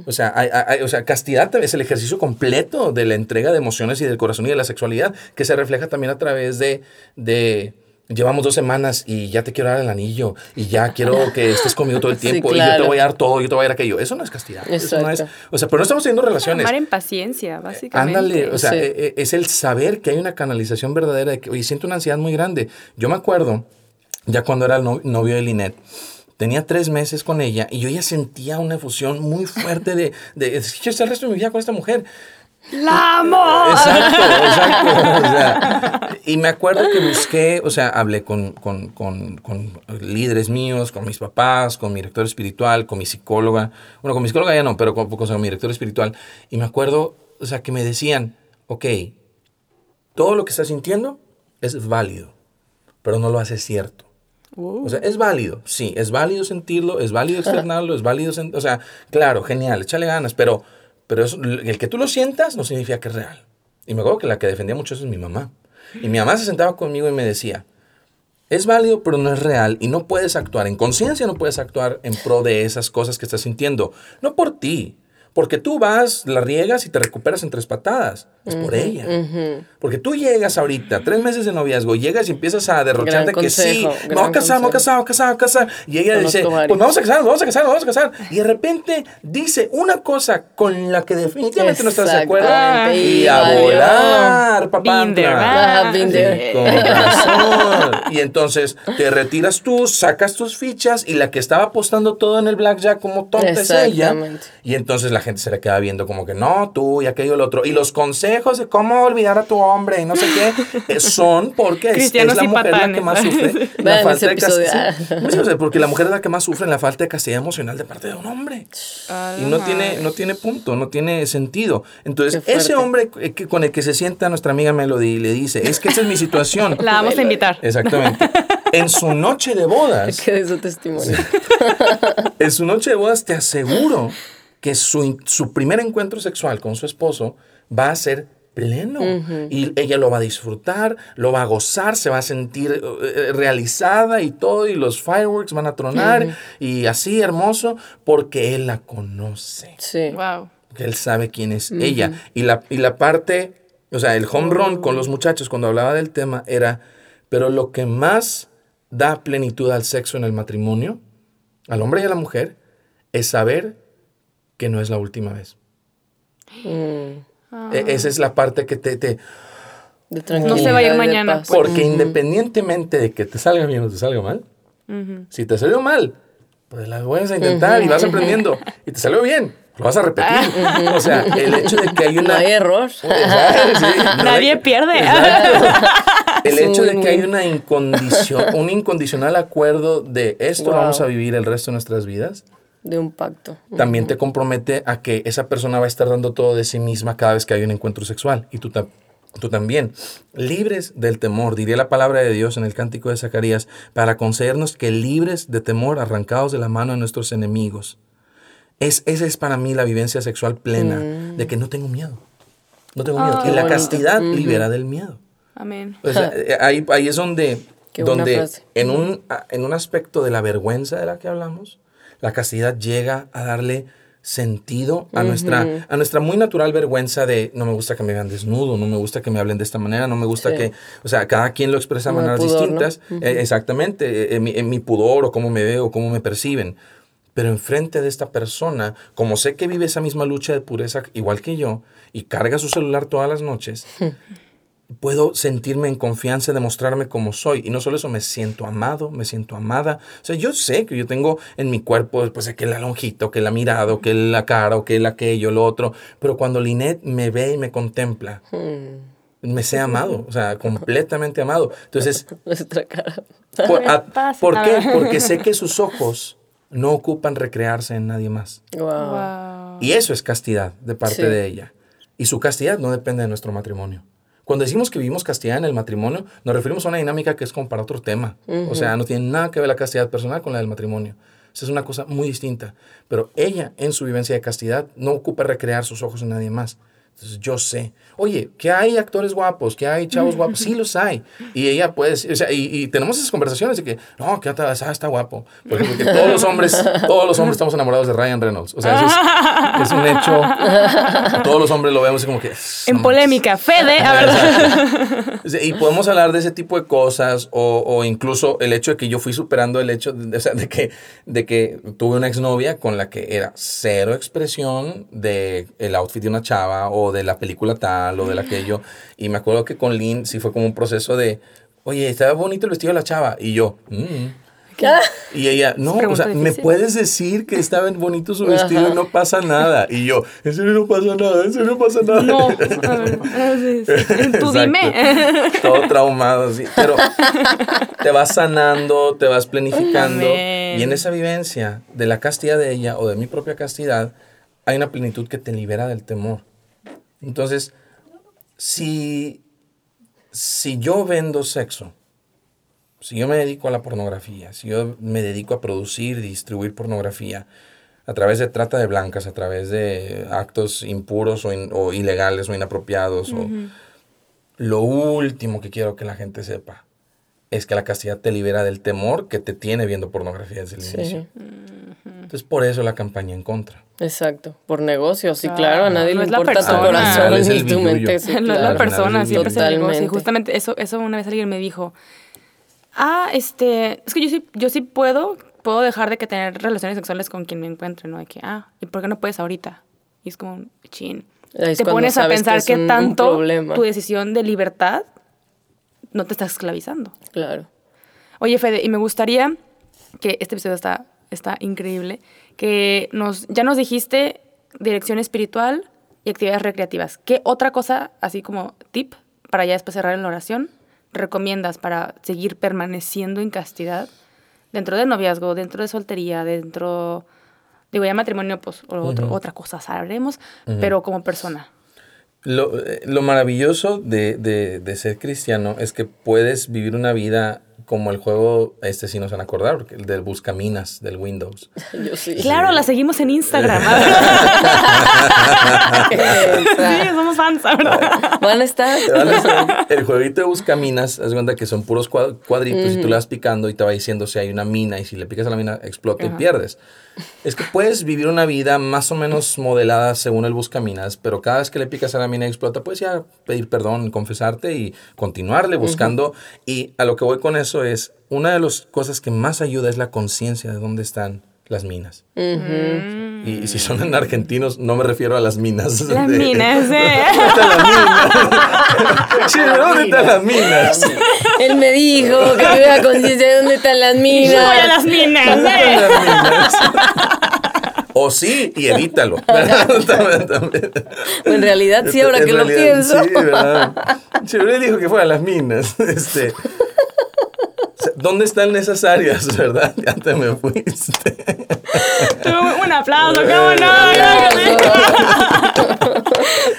C: O sea, hay- hay- o sea, castidad es el ejercicio completo de la entrega de emociones y del corazón y de la sexualidad, que se refleja también a través de, de llevamos dos semanas y ya te quiero dar el anillo y ya quiero que estés conmigo todo el
A: Sí,
C: tiempo y yo te voy a dar todo, yo te voy a dar aquello. Eso no es castidad. Eso no es, o sea, pero no estamos teniendo relaciones.
B: Amar en paciencia, básicamente.
C: Ándale, o sea,
A: Sí.
C: eh, eh, es el saber que hay una canalización verdadera de que, oye, siento una ansiedad muy grande. Yo me acuerdo, ya cuando era el no- novio de Linet, tenía tres meses con ella y yo ya sentía una efusión muy fuerte de, de, es que yo estoy el resto de mi vida con esta mujer.
B: ¡La amo!
C: Exacto, exacto. o sea, y me acuerdo que busqué, o sea, hablé con, con, con, con líderes míos, con mis papás, con mi director espiritual, con mi psicóloga. Bueno, con mi psicóloga ya no, pero con, con mi director espiritual. Y me acuerdo, o sea, que me decían, ok, todo lo que estás sintiendo es válido, pero no lo haces cierto. O sea, es válido, sí, es válido sentirlo, es válido externarlo, es válido, o sea, claro, genial, échale ganas, pero, pero eso- el que tú lo sientas no significa que es real. Y me acuerdo que la que defendía mucho eso es mi mamá. Y mi mamá se sentaba conmigo y me decía, es válido, pero no es real, y no puedes actuar, en conciencia no puedes actuar en pro de esas cosas que estás sintiendo, no por ti, porque tú vas, la riegas y te recuperas en tres patadas. Es por ella. Porque tú llegas ahorita, tres meses de noviazgo, llegas y empiezas a derrochar
A: Gran
C: de que sí,
A: consejo,
C: me voy a casar, me voy a casar, me voy a casar, me voy a casar. Y ella
A: Conozco
C: dice,
A: varios.
C: pues vamos a casar, vamos a casar, vamos a casar. Y de repente dice una cosa con la que definitivamente no estás de acuerdo. Y a volar, papá. Con razón. Y entonces te retiras tú, sacas tus fichas y la que estaba apostando todo en el blackjack como tonta es ella. Y entonces la gente se le queda viendo como que no, tú y aquello y el otro. Y los consejos de cómo olvidar a tu hombre y no sé qué eh, son porque es, la mujer la que más sufre. la falta de castidad. Sí, porque la mujer es la que más sufre en la falta de castidad emocional de parte de un hombre. Y no tiene, no tiene punto, no tiene sentido. Entonces, ese hombre que- con el que se sienta nuestra amiga Melody y le dice, es que esa es mi situación.
B: La vamos a invitar.
C: Exactamente. En su noche de bodas,
A: Que de su testimonio.
C: en su noche de bodas te aseguro que su, su primer encuentro sexual con su esposo va a ser pleno y ella lo va a disfrutar, lo va a gozar, se va a sentir eh, realizada y todo y los fireworks van a tronar y así hermoso porque él la conoce
A: Sí.
B: Wow.
C: él sabe quién es ella. Y la, y la parte, o sea, el home run con los muchachos cuando hablaba del tema era, pero lo que más da plenitud al sexo en el matrimonio, al hombre y a la mujer, es saber que no es la última vez. E- esa es la parte que te... te-
A: De
B: No se va a ir
A: tranquilidad, de
B: mañana,
A: paz.
C: porque independientemente de que te salga bien o te salga mal, si te salió mal, pues la vuelves a intentar y vas aprendiendo. Y te salió bien, lo vas a repetir. O sea, el hecho de que hay
A: No
C: una...
A: hay error.
C: Sí, no
B: Nadie
C: hay-
B: pierde.
C: Exacto. El hecho de que hay una incondicion, un incondicional acuerdo de esto lo
A: Wow.
C: vamos a vivir el resto de nuestras vidas,
A: De un pacto.
C: también te compromete a que esa persona va a estar dando todo de sí misma cada vez que hay un encuentro sexual. Y tú, ta- tú también. Libres del temor, diría la palabra de Dios en el cántico de Zacarías, para concedernos que libres de temor, arrancados de la mano de nuestros enemigos. Es, esa es para mí la vivencia sexual plena, de que no tengo miedo. No tengo miedo. Y la
A: bonito.
C: castidad libera del miedo.
B: Amén.
C: O sea, eh, ahí, ahí es donde, donde en, un, en un aspecto de la vergüenza de la que hablamos, la castidad llega a darle sentido a, nuestra, a nuestra muy natural vergüenza de no me gusta que me vean desnudo, no me gusta que me hablen de esta manera, no me gusta
A: Sí.
C: que, o sea, cada quien lo expresa de
A: Como
C: maneras
A: pudor, ¿no?
C: distintas, eh, exactamente, en mi, en mi pudor o cómo me veo o cómo me perciben. Pero enfrente de esta persona, como sé que vive esa misma lucha de pureza igual que yo y carga su celular todas las noches, puedo sentirme en confianza de mostrarme como soy. Y no solo eso, me siento amado, me siento amada. O sea, yo sé que yo tengo en mi cuerpo, pues, que la lonjito, que la mirada, que la cara, que el aquello, lo otro. Pero cuando Linet me ve y me contempla, me sé amado, o sea, completamente amado. Entonces,
A: Nuestra cara.
C: por, a-
B: pasa.
C: ¿por qué? Porque sé que sus ojos no ocupan recrearse en nadie más.
A: Wow.
B: Wow.
C: Y eso es castidad de parte
A: Sí.
C: de ella. Y su castidad no depende de nuestro matrimonio. Cuando decimos que vivimos castidad en el matrimonio, nos referimos a una dinámica que es como para otro tema. O sea, no tiene nada que ver la castidad personal con la del matrimonio. Esa es una cosa muy distinta. Pero ella, en su vivencia de castidad, no ocupa recrear sus ojos en nadie más. Entonces yo sé, oye, que hay actores guapos, que hay chavos guapos, sí los hay. Y ella decir- o sea, y, y tenemos esas conversaciones de que, no, que está, está guapo. Porque, porque todos los hombres, todos los hombres estamos enamorados de Ryan Reynolds. O sea, eso es, es un hecho. Todos los hombres lo vemos y como que...
B: En
C: "No
B: polémica, Fede, a ver.
C: Sí, Y podemos hablar de ese tipo de cosas o, o incluso el hecho de que yo fui superando el hecho de, o sea, de que, de que tuve una exnovia con la que era cero expresión de el outfit de una chava o de la película tal o de aquello. Y me acuerdo que con Lynn sí fue como un proceso de, oye, estaba bonito el vestido de la chava. Y yo, "Mm". Y ella, no, o sea, ¿me
B: difícil.
C: puedes decir que estaba bonito su vestido y
A: Ajá.
C: no pasa nada? Y yo, en serio no pasa nada, en serio no pasa nada.
B: No, sí, sí. tú dime.
C: Todo traumado, sí. Pero te vas sanando, te vas planificando.
B: Amén.
C: Y en esa vivencia de la castidad de ella o de mi propia castidad, hay una plenitud que te libera del temor. Entonces, si, si yo vendo sexo, si yo me dedico a la pornografía, si yo me dedico a producir y distribuir pornografía a través de trata de blancas, a través de actos impuros o, in- o ilegales o inapropiados, o, lo último que quiero que la gente sepa es que la castidad te libera del temor que te tiene viendo pornografía desde el inicio. Entonces, por eso la campaña en contra.
A: exacto. Por negocios, sí,
B: Claro.
A: claro. A nadie
B: No
A: le
B: es la
A: importa tu corazón ni tu mente. sí,
B: no es la persona,
C: es
B: siempre es el negocio. Y
A: Totalmente.
B: justamente eso, eso una vez alguien me dijo, ah, este, es que yo sí, yo sí puedo, puedo dejar de que tener relaciones sexuales con quien me encuentre, ¿no? De que, ah, ¿y por qué no puedes ahorita? Y es como, chin.
A: Ahí es
B: Te pones a
A: que
B: pensar
A: es
B: que
A: un- un
B: tanto tu decisión de libertad no te está esclavizando.
A: Claro.
B: Oye, Fede, y me gustaría que este episodio está, está increíble, que nos, ya nos dijiste dirección espiritual y actividades recreativas. ¿Qué otra cosa, así como tip, para ya después cerrar en la oración, recomiendas para seguir permaneciendo en castidad dentro del noviazgo, dentro de soltería, dentro, digo, ya matrimonio, pues o otro- otra cosa sabremos, pero como persona?
C: Lo, eh, lo maravilloso de, de- de ser cristiano es que puedes vivir una vida como el juego, este sí nos van a acordar, el del Buscaminas, del Windows.
A: Yo sí.
B: Claro, la seguimos en Instagram. sí, somos fans ahora.
A: Van a estar.
C: El jueguito de Buscaminas, haz de cuenta que son puros cua- cuadritos y tú le vas picando y te va diciendo si hay una mina y si le picas a la mina explota y
B: Ajá.
C: pierdes. Es que puedes vivir una vida más o menos modelada según el Buscaminas, pero cada vez que le picas a la mina y explota, puedes ya pedir perdón, confesarte y continuarle buscando. Y a lo que voy con eso eso es, una de las cosas que más ayuda es la conciencia de dónde están las minas. y, y si son en argentinos, no me refiero a las minas.
B: Las
C: de-
B: minas, eh.
C: ¿Dónde están las minas? Sí, ¿dónde están las minas?
A: Él me dijo que tuviera conciencia de dónde están las
B: Voy a
A: minas.
B: las minas,
C: ¿Dónde
B: eh.
C: están las minas? O sí, y evítalo. También- también.
A: En realidad sí, ahora
C: En
A: que lo pienso.
C: Sí, ¿verdad? Chevrolet dijo que fuera a las minas. Este, ¿Dónde están esas áreas, verdad? Ya te me fuiste.
B: Un aplauso, qué bueno.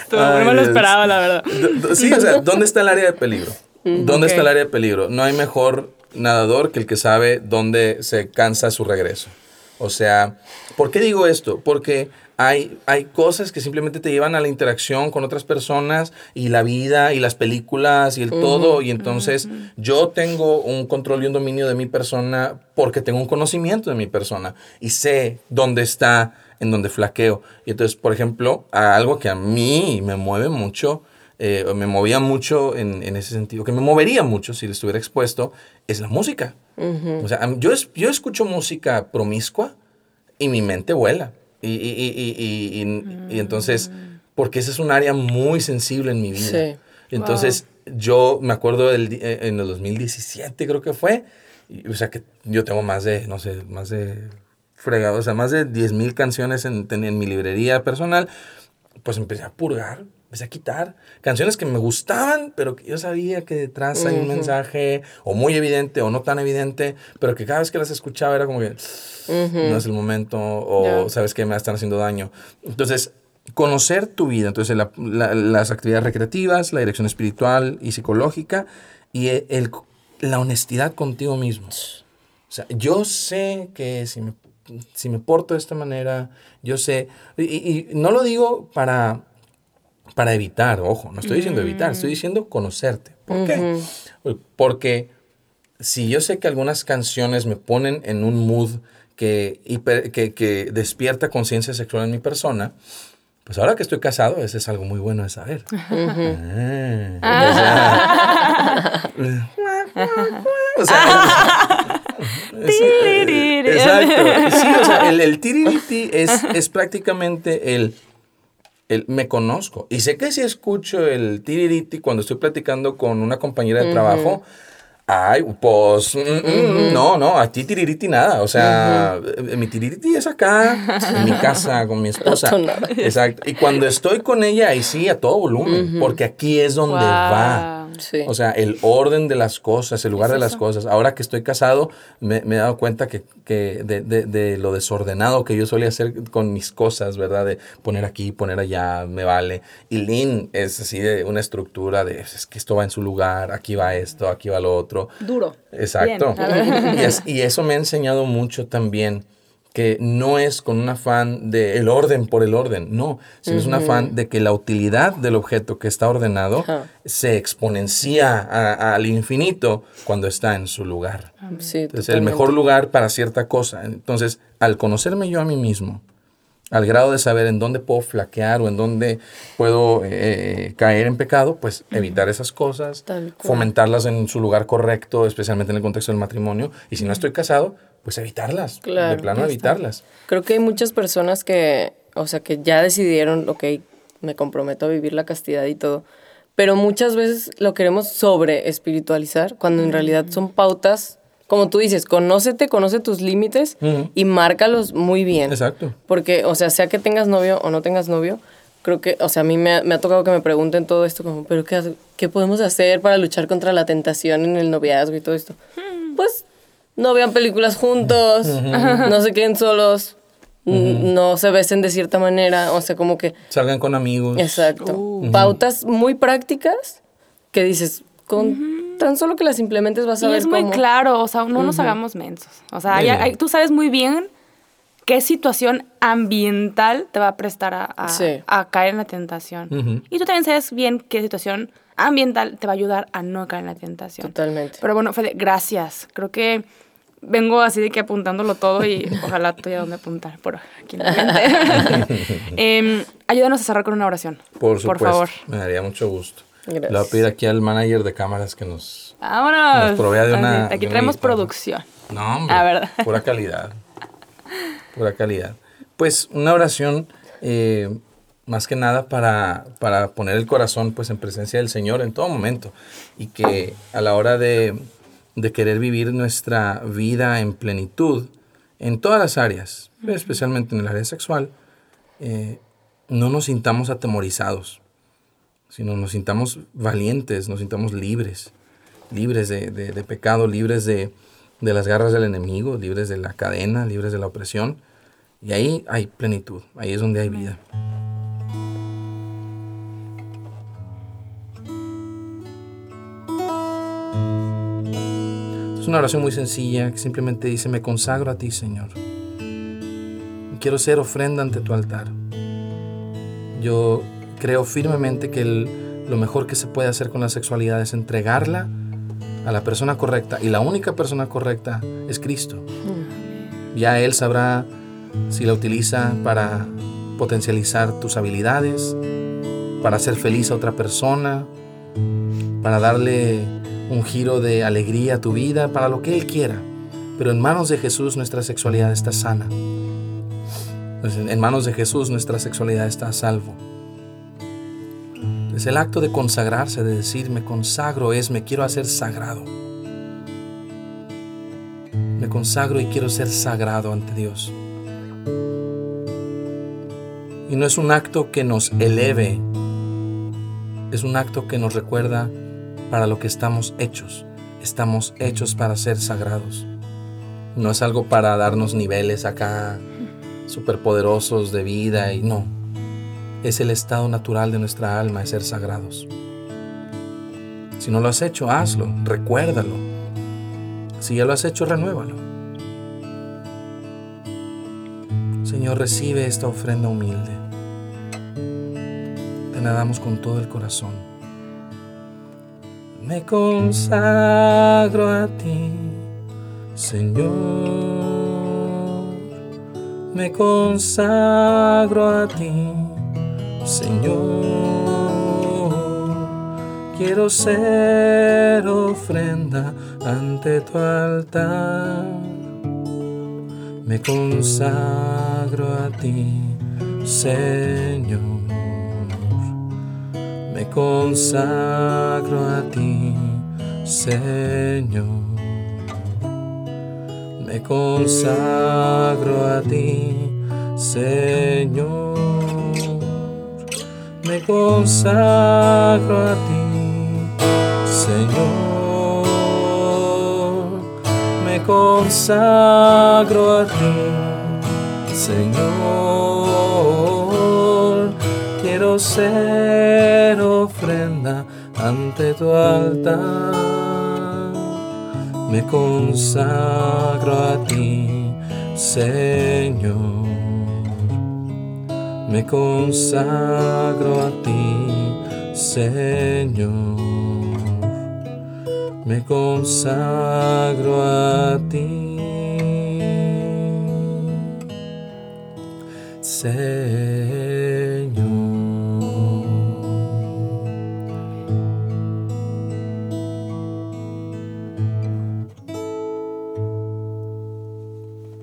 B: Estuvo-
C: Ay,
B: No me lo esperaba, la verdad.
C: Sí, o sea, ¿dónde está el área de peligro? ¿Dónde
B: ok.
C: está el área de peligro? No hay mejor nadador que el que sabe dónde se cansa su regreso. O sea, ¿por qué digo esto? Porque hay, hay cosas que simplemente te llevan a la interacción con otras personas y la vida y las películas y el todo. Y entonces yo tengo un control y un dominio de mi persona porque tengo un conocimiento de mi persona y sé dónde está, en donde flaqueo. Y entonces, por ejemplo, algo que a mí me mueve mucho eh, me movía mucho en, en ese sentido, que me movería mucho si le estuviera expuesto, es la música. O sea, yo, yo escucho música promiscua y mi mente vuela. Y, y- y- y- y- y- y entonces, porque esa es un área muy sensible en mi vida.
A: Sí.
C: Entonces, yo me acuerdo del, eh, en el 2017 creo que fue, y, o sea que yo tengo más de, no sé, más de fregado, o sea, más de 10 mil canciones en, en- en mi librería personal, pues empecé a purgar, empecé a quitar canciones que me gustaban, pero que yo sabía que detrás hay un mensaje, o muy evidente, o no tan evidente, pero que cada vez que las escuchaba era como que no es el momento, o sabes que me están haciendo daño. Entonces, conocer tu vida, entonces la- la- las actividades recreativas, la dirección espiritual y psicológica, y e- el, la honestidad contigo mismo. O sea, yo sé que si me, si me porto de esta manera, yo sé, y- y no lo digo para, para evitar, ojo, no estoy diciendo evitar, estoy diciendo conocerte. ¿Por qué? Porque si yo sé que algunas canciones me ponen en un mood que, hiper- que, que despierta conciencia sexual en mi persona, pues ahora que estoy casado, eso es algo muy bueno de saber. Ah, o sea,
B: Tiririri.
C: Exacto. Sí, o sea, el, el tiririti es, es prácticamente el, el me conozco. Y sé que si escucho el tiririti cuando estoy platicando con una compañera de trabajo, ay, pues, mm, mm, no, no, a ti tiririti nada. O sea, eh, mi tiririti es acá, en mi casa, con mi esposa. Exacto. Y cuando estoy con ella, ahí sí, a todo volumen, porque aquí es donde va.
A: Sí.
C: O sea, el orden de las cosas, el lugar
B: Es
C: de las cosas. Ahora que estoy casado, me, me he dado cuenta que, que de, de- de lo desordenado que yo solía hacer con mis cosas, ¿verdad? De poner aquí, poner allá, me vale. Y Lynn es así de una estructura de, es que esto va en su lugar, aquí va esto, aquí va lo otro.
B: Duro.
C: Exacto. Y, es- y eso me ha enseñado mucho también que no es con un afán de el orden por el orden, no, sino es un afán de que la utilidad del objeto que está ordenado se exponencia a- al infinito cuando está en su lugar.
A: Sí,
C: Es el mejor lugar para cierta cosa. Entonces, al conocerme yo a mí mismo, al grado de saber en dónde puedo flaquear o en dónde puedo eh, caer en pecado, pues evitar esas cosas, fomentarlas en su lugar correcto, especialmente en el contexto del matrimonio. Y si no estoy casado, pues evitarlas.
A: Claro,
C: de plano evitarlas.
A: Creo que hay muchas personas que, o sea, que ya decidieron, ok, me comprometo a vivir la castidad y todo, pero muchas veces lo queremos sobre espiritualizar, cuando en realidad son pautas, como tú dices, conócete, conoce tus límites
C: Ujú.
A: y márcalos muy bien.
C: Exacto.
A: Porque, o sea, sea que tengas novio o no tengas novio, creo que, o sea, a mí me ha, me ha tocado que me pregunten todo esto, como, pero qué, ¿qué podemos hacer para luchar contra la tentación en el noviazgo y todo esto? Pues, no vean películas juntos, no se queden solos, no se besen de cierta manera, o sea, como que,
C: Salgan con amigos.
A: exacto.
B: Uh.
A: Pautas muy prácticas que dices, con tan solo que las implementes vas a
B: Y
A: ver
B: es muy
A: cómo.
B: claro, o sea, no nos hagamos mensos. O sea, hay- tú sabes muy bien qué situación ambiental te va a prestar a, a-
A: Sí.
B: a caer en la tentación. Y tú también sabes bien qué situación ambiental te va a ayudar a no caer en la tentación.
A: Totalmente.
B: Pero bueno, Fede, gracias. Creo que vengo así de que apuntándolo todo y ojalá tuviera dónde apuntar por aquí en la mente. Em, ayúdanos a cerrar con una oración.
C: Por supuesto.
B: favor.
C: Me daría mucho gusto. Le voy a pedir aquí al manager de cámaras que nos,
B: Vámonos.
C: nos provea de una...
B: Aquí
C: de una
B: traemos
C: guitarra.
B: producción.
C: No, hombre.
B: Ah, ¿verdad?
C: Pura calidad. Pura calidad. Pues una oración, eh, más que nada para, para poner el corazón pues en presencia del Señor en todo momento. Y que a la hora de, de querer vivir nuestra vida en plenitud, en todas las áreas, pero especialmente en el área sexual, eh, no nos sintamos atemorizados, sino nos sintamos valientes, nos sintamos libres, libres de, de- pecado, libres de, de las garras del enemigo, libres de la cadena, libres de la opresión. Y ahí hay plenitud, ahí es donde hay vida. Es una oración muy sencilla que simplemente dice, me consagro a ti, Señor. Quiero ser ofrenda ante tu altar. Yo creo firmemente que el- lo mejor que se puede hacer con la sexualidad es entregarla a la persona correcta. Y la única persona correcta es Cristo. Ya Él sabrá si la utiliza para potencializar tus habilidades, para hacer feliz a otra persona, para darle un giro de alegría a tu vida, para lo que Él quiera. Pero en manos de Jesús nuestra sexualidad está sana. Pues en en manos de Jesús nuestra sexualidad está a salvo. Es el acto de consagrarse, de decir, me consagro, es me quiero hacer sagrado. Me consagro y quiero ser sagrado ante Dios. Y no es un acto que nos eleve, es un acto que nos recuerda para lo que estamos hechos. Estamos hechos para ser sagrados. No es algo para darnos niveles acá superpoderosos de vida y no. Es el estado natural de nuestra alma, es ser sagrados. Si no lo has hecho, hazlo, recuérdalo. Si ya lo has hecho, renuévalo. Señor, recibe esta ofrenda humilde. Te la damos con todo el corazón. Me consagro a ti, Señor. Me consagro a ti, Señor. Quiero ser ofrenda ante tu altar. Me consagro a ti, Señor. Me consagro a ti, Señor. Me consagro a ti, Señor. Me consagro a ti, Señor. Me consagro a ti, Señor. Quiero ser ofrenda ante tu altar. Me consagro a ti, Señor. Me consagro a ti, Señor. Me consagro a ti, Señor.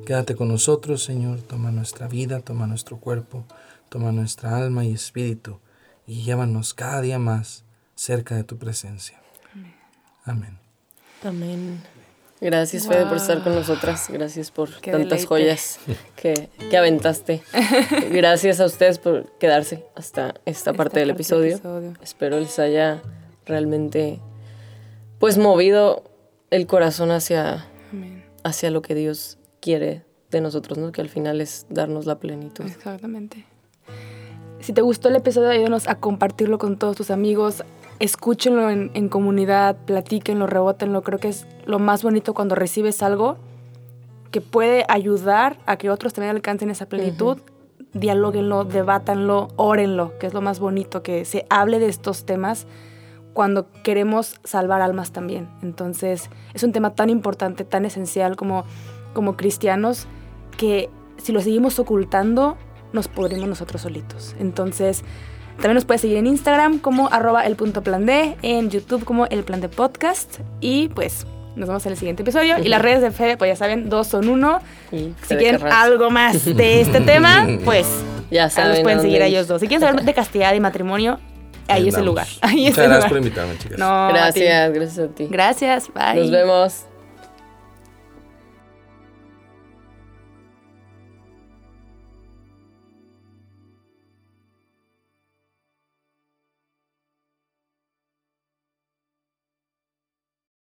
C: Quédate con nosotros, Señor. Toma nuestra vida, toma nuestro cuerpo, toma nuestra alma y espíritu y llévanos cada día más cerca de tu presencia. Amén.
A: Amén. Gracias, Fede, por estar con nosotras. Gracias por
B: Qué
A: tantas
B: deleite.
A: joyas que, que aventaste. Gracias a ustedes por quedarse hasta esta parte del
B: parte
A: episodio.
B: episodio.
A: Espero les haya realmente pues movido el corazón hacia,
B: Amén.
A: hacia lo que Dios quiere de nosotros, ¿no? Que al final es darnos la plenitud.
B: Exactamente. Si te gustó el episodio, ayúdanos a compartirlo con todos tus amigos. Escúchenlo en, en comunidad, platíquenlo, rebótenlo. Creo que es lo más bonito cuando recibes algo que puede ayudar a que otros también alcancen esa plenitud. Dialóguenlo, debátanlo, órenlo, que es lo más bonito, que se hable de estos temas cuando queremos salvar almas también. Entonces, es un tema tan importante, tan esencial como, como cristianos, que si lo seguimos ocultando, nos podremos nosotros solitos. Entonces, También nos puedes seguir en Instagram como arroba el punto plan D, en YouTube como el plan de podcast. Y pues nos vemos en el siguiente episodio. Y las redes de Fede, pues ya saben, dos son uno. Si quieren algo más de este tema, pues
A: Ya saben
B: los pueden seguir a ellos dos. Si quieren saber de castidad y matrimonio, ahí es el lugar. Ahí es
C: Muchas
B: el
C: gracias por
B: lugar.
C: invitarme, chicas.
B: No, a ti.
A: Gracias, gracias a ti.
B: Gracias. Bye.
A: Nos vemos.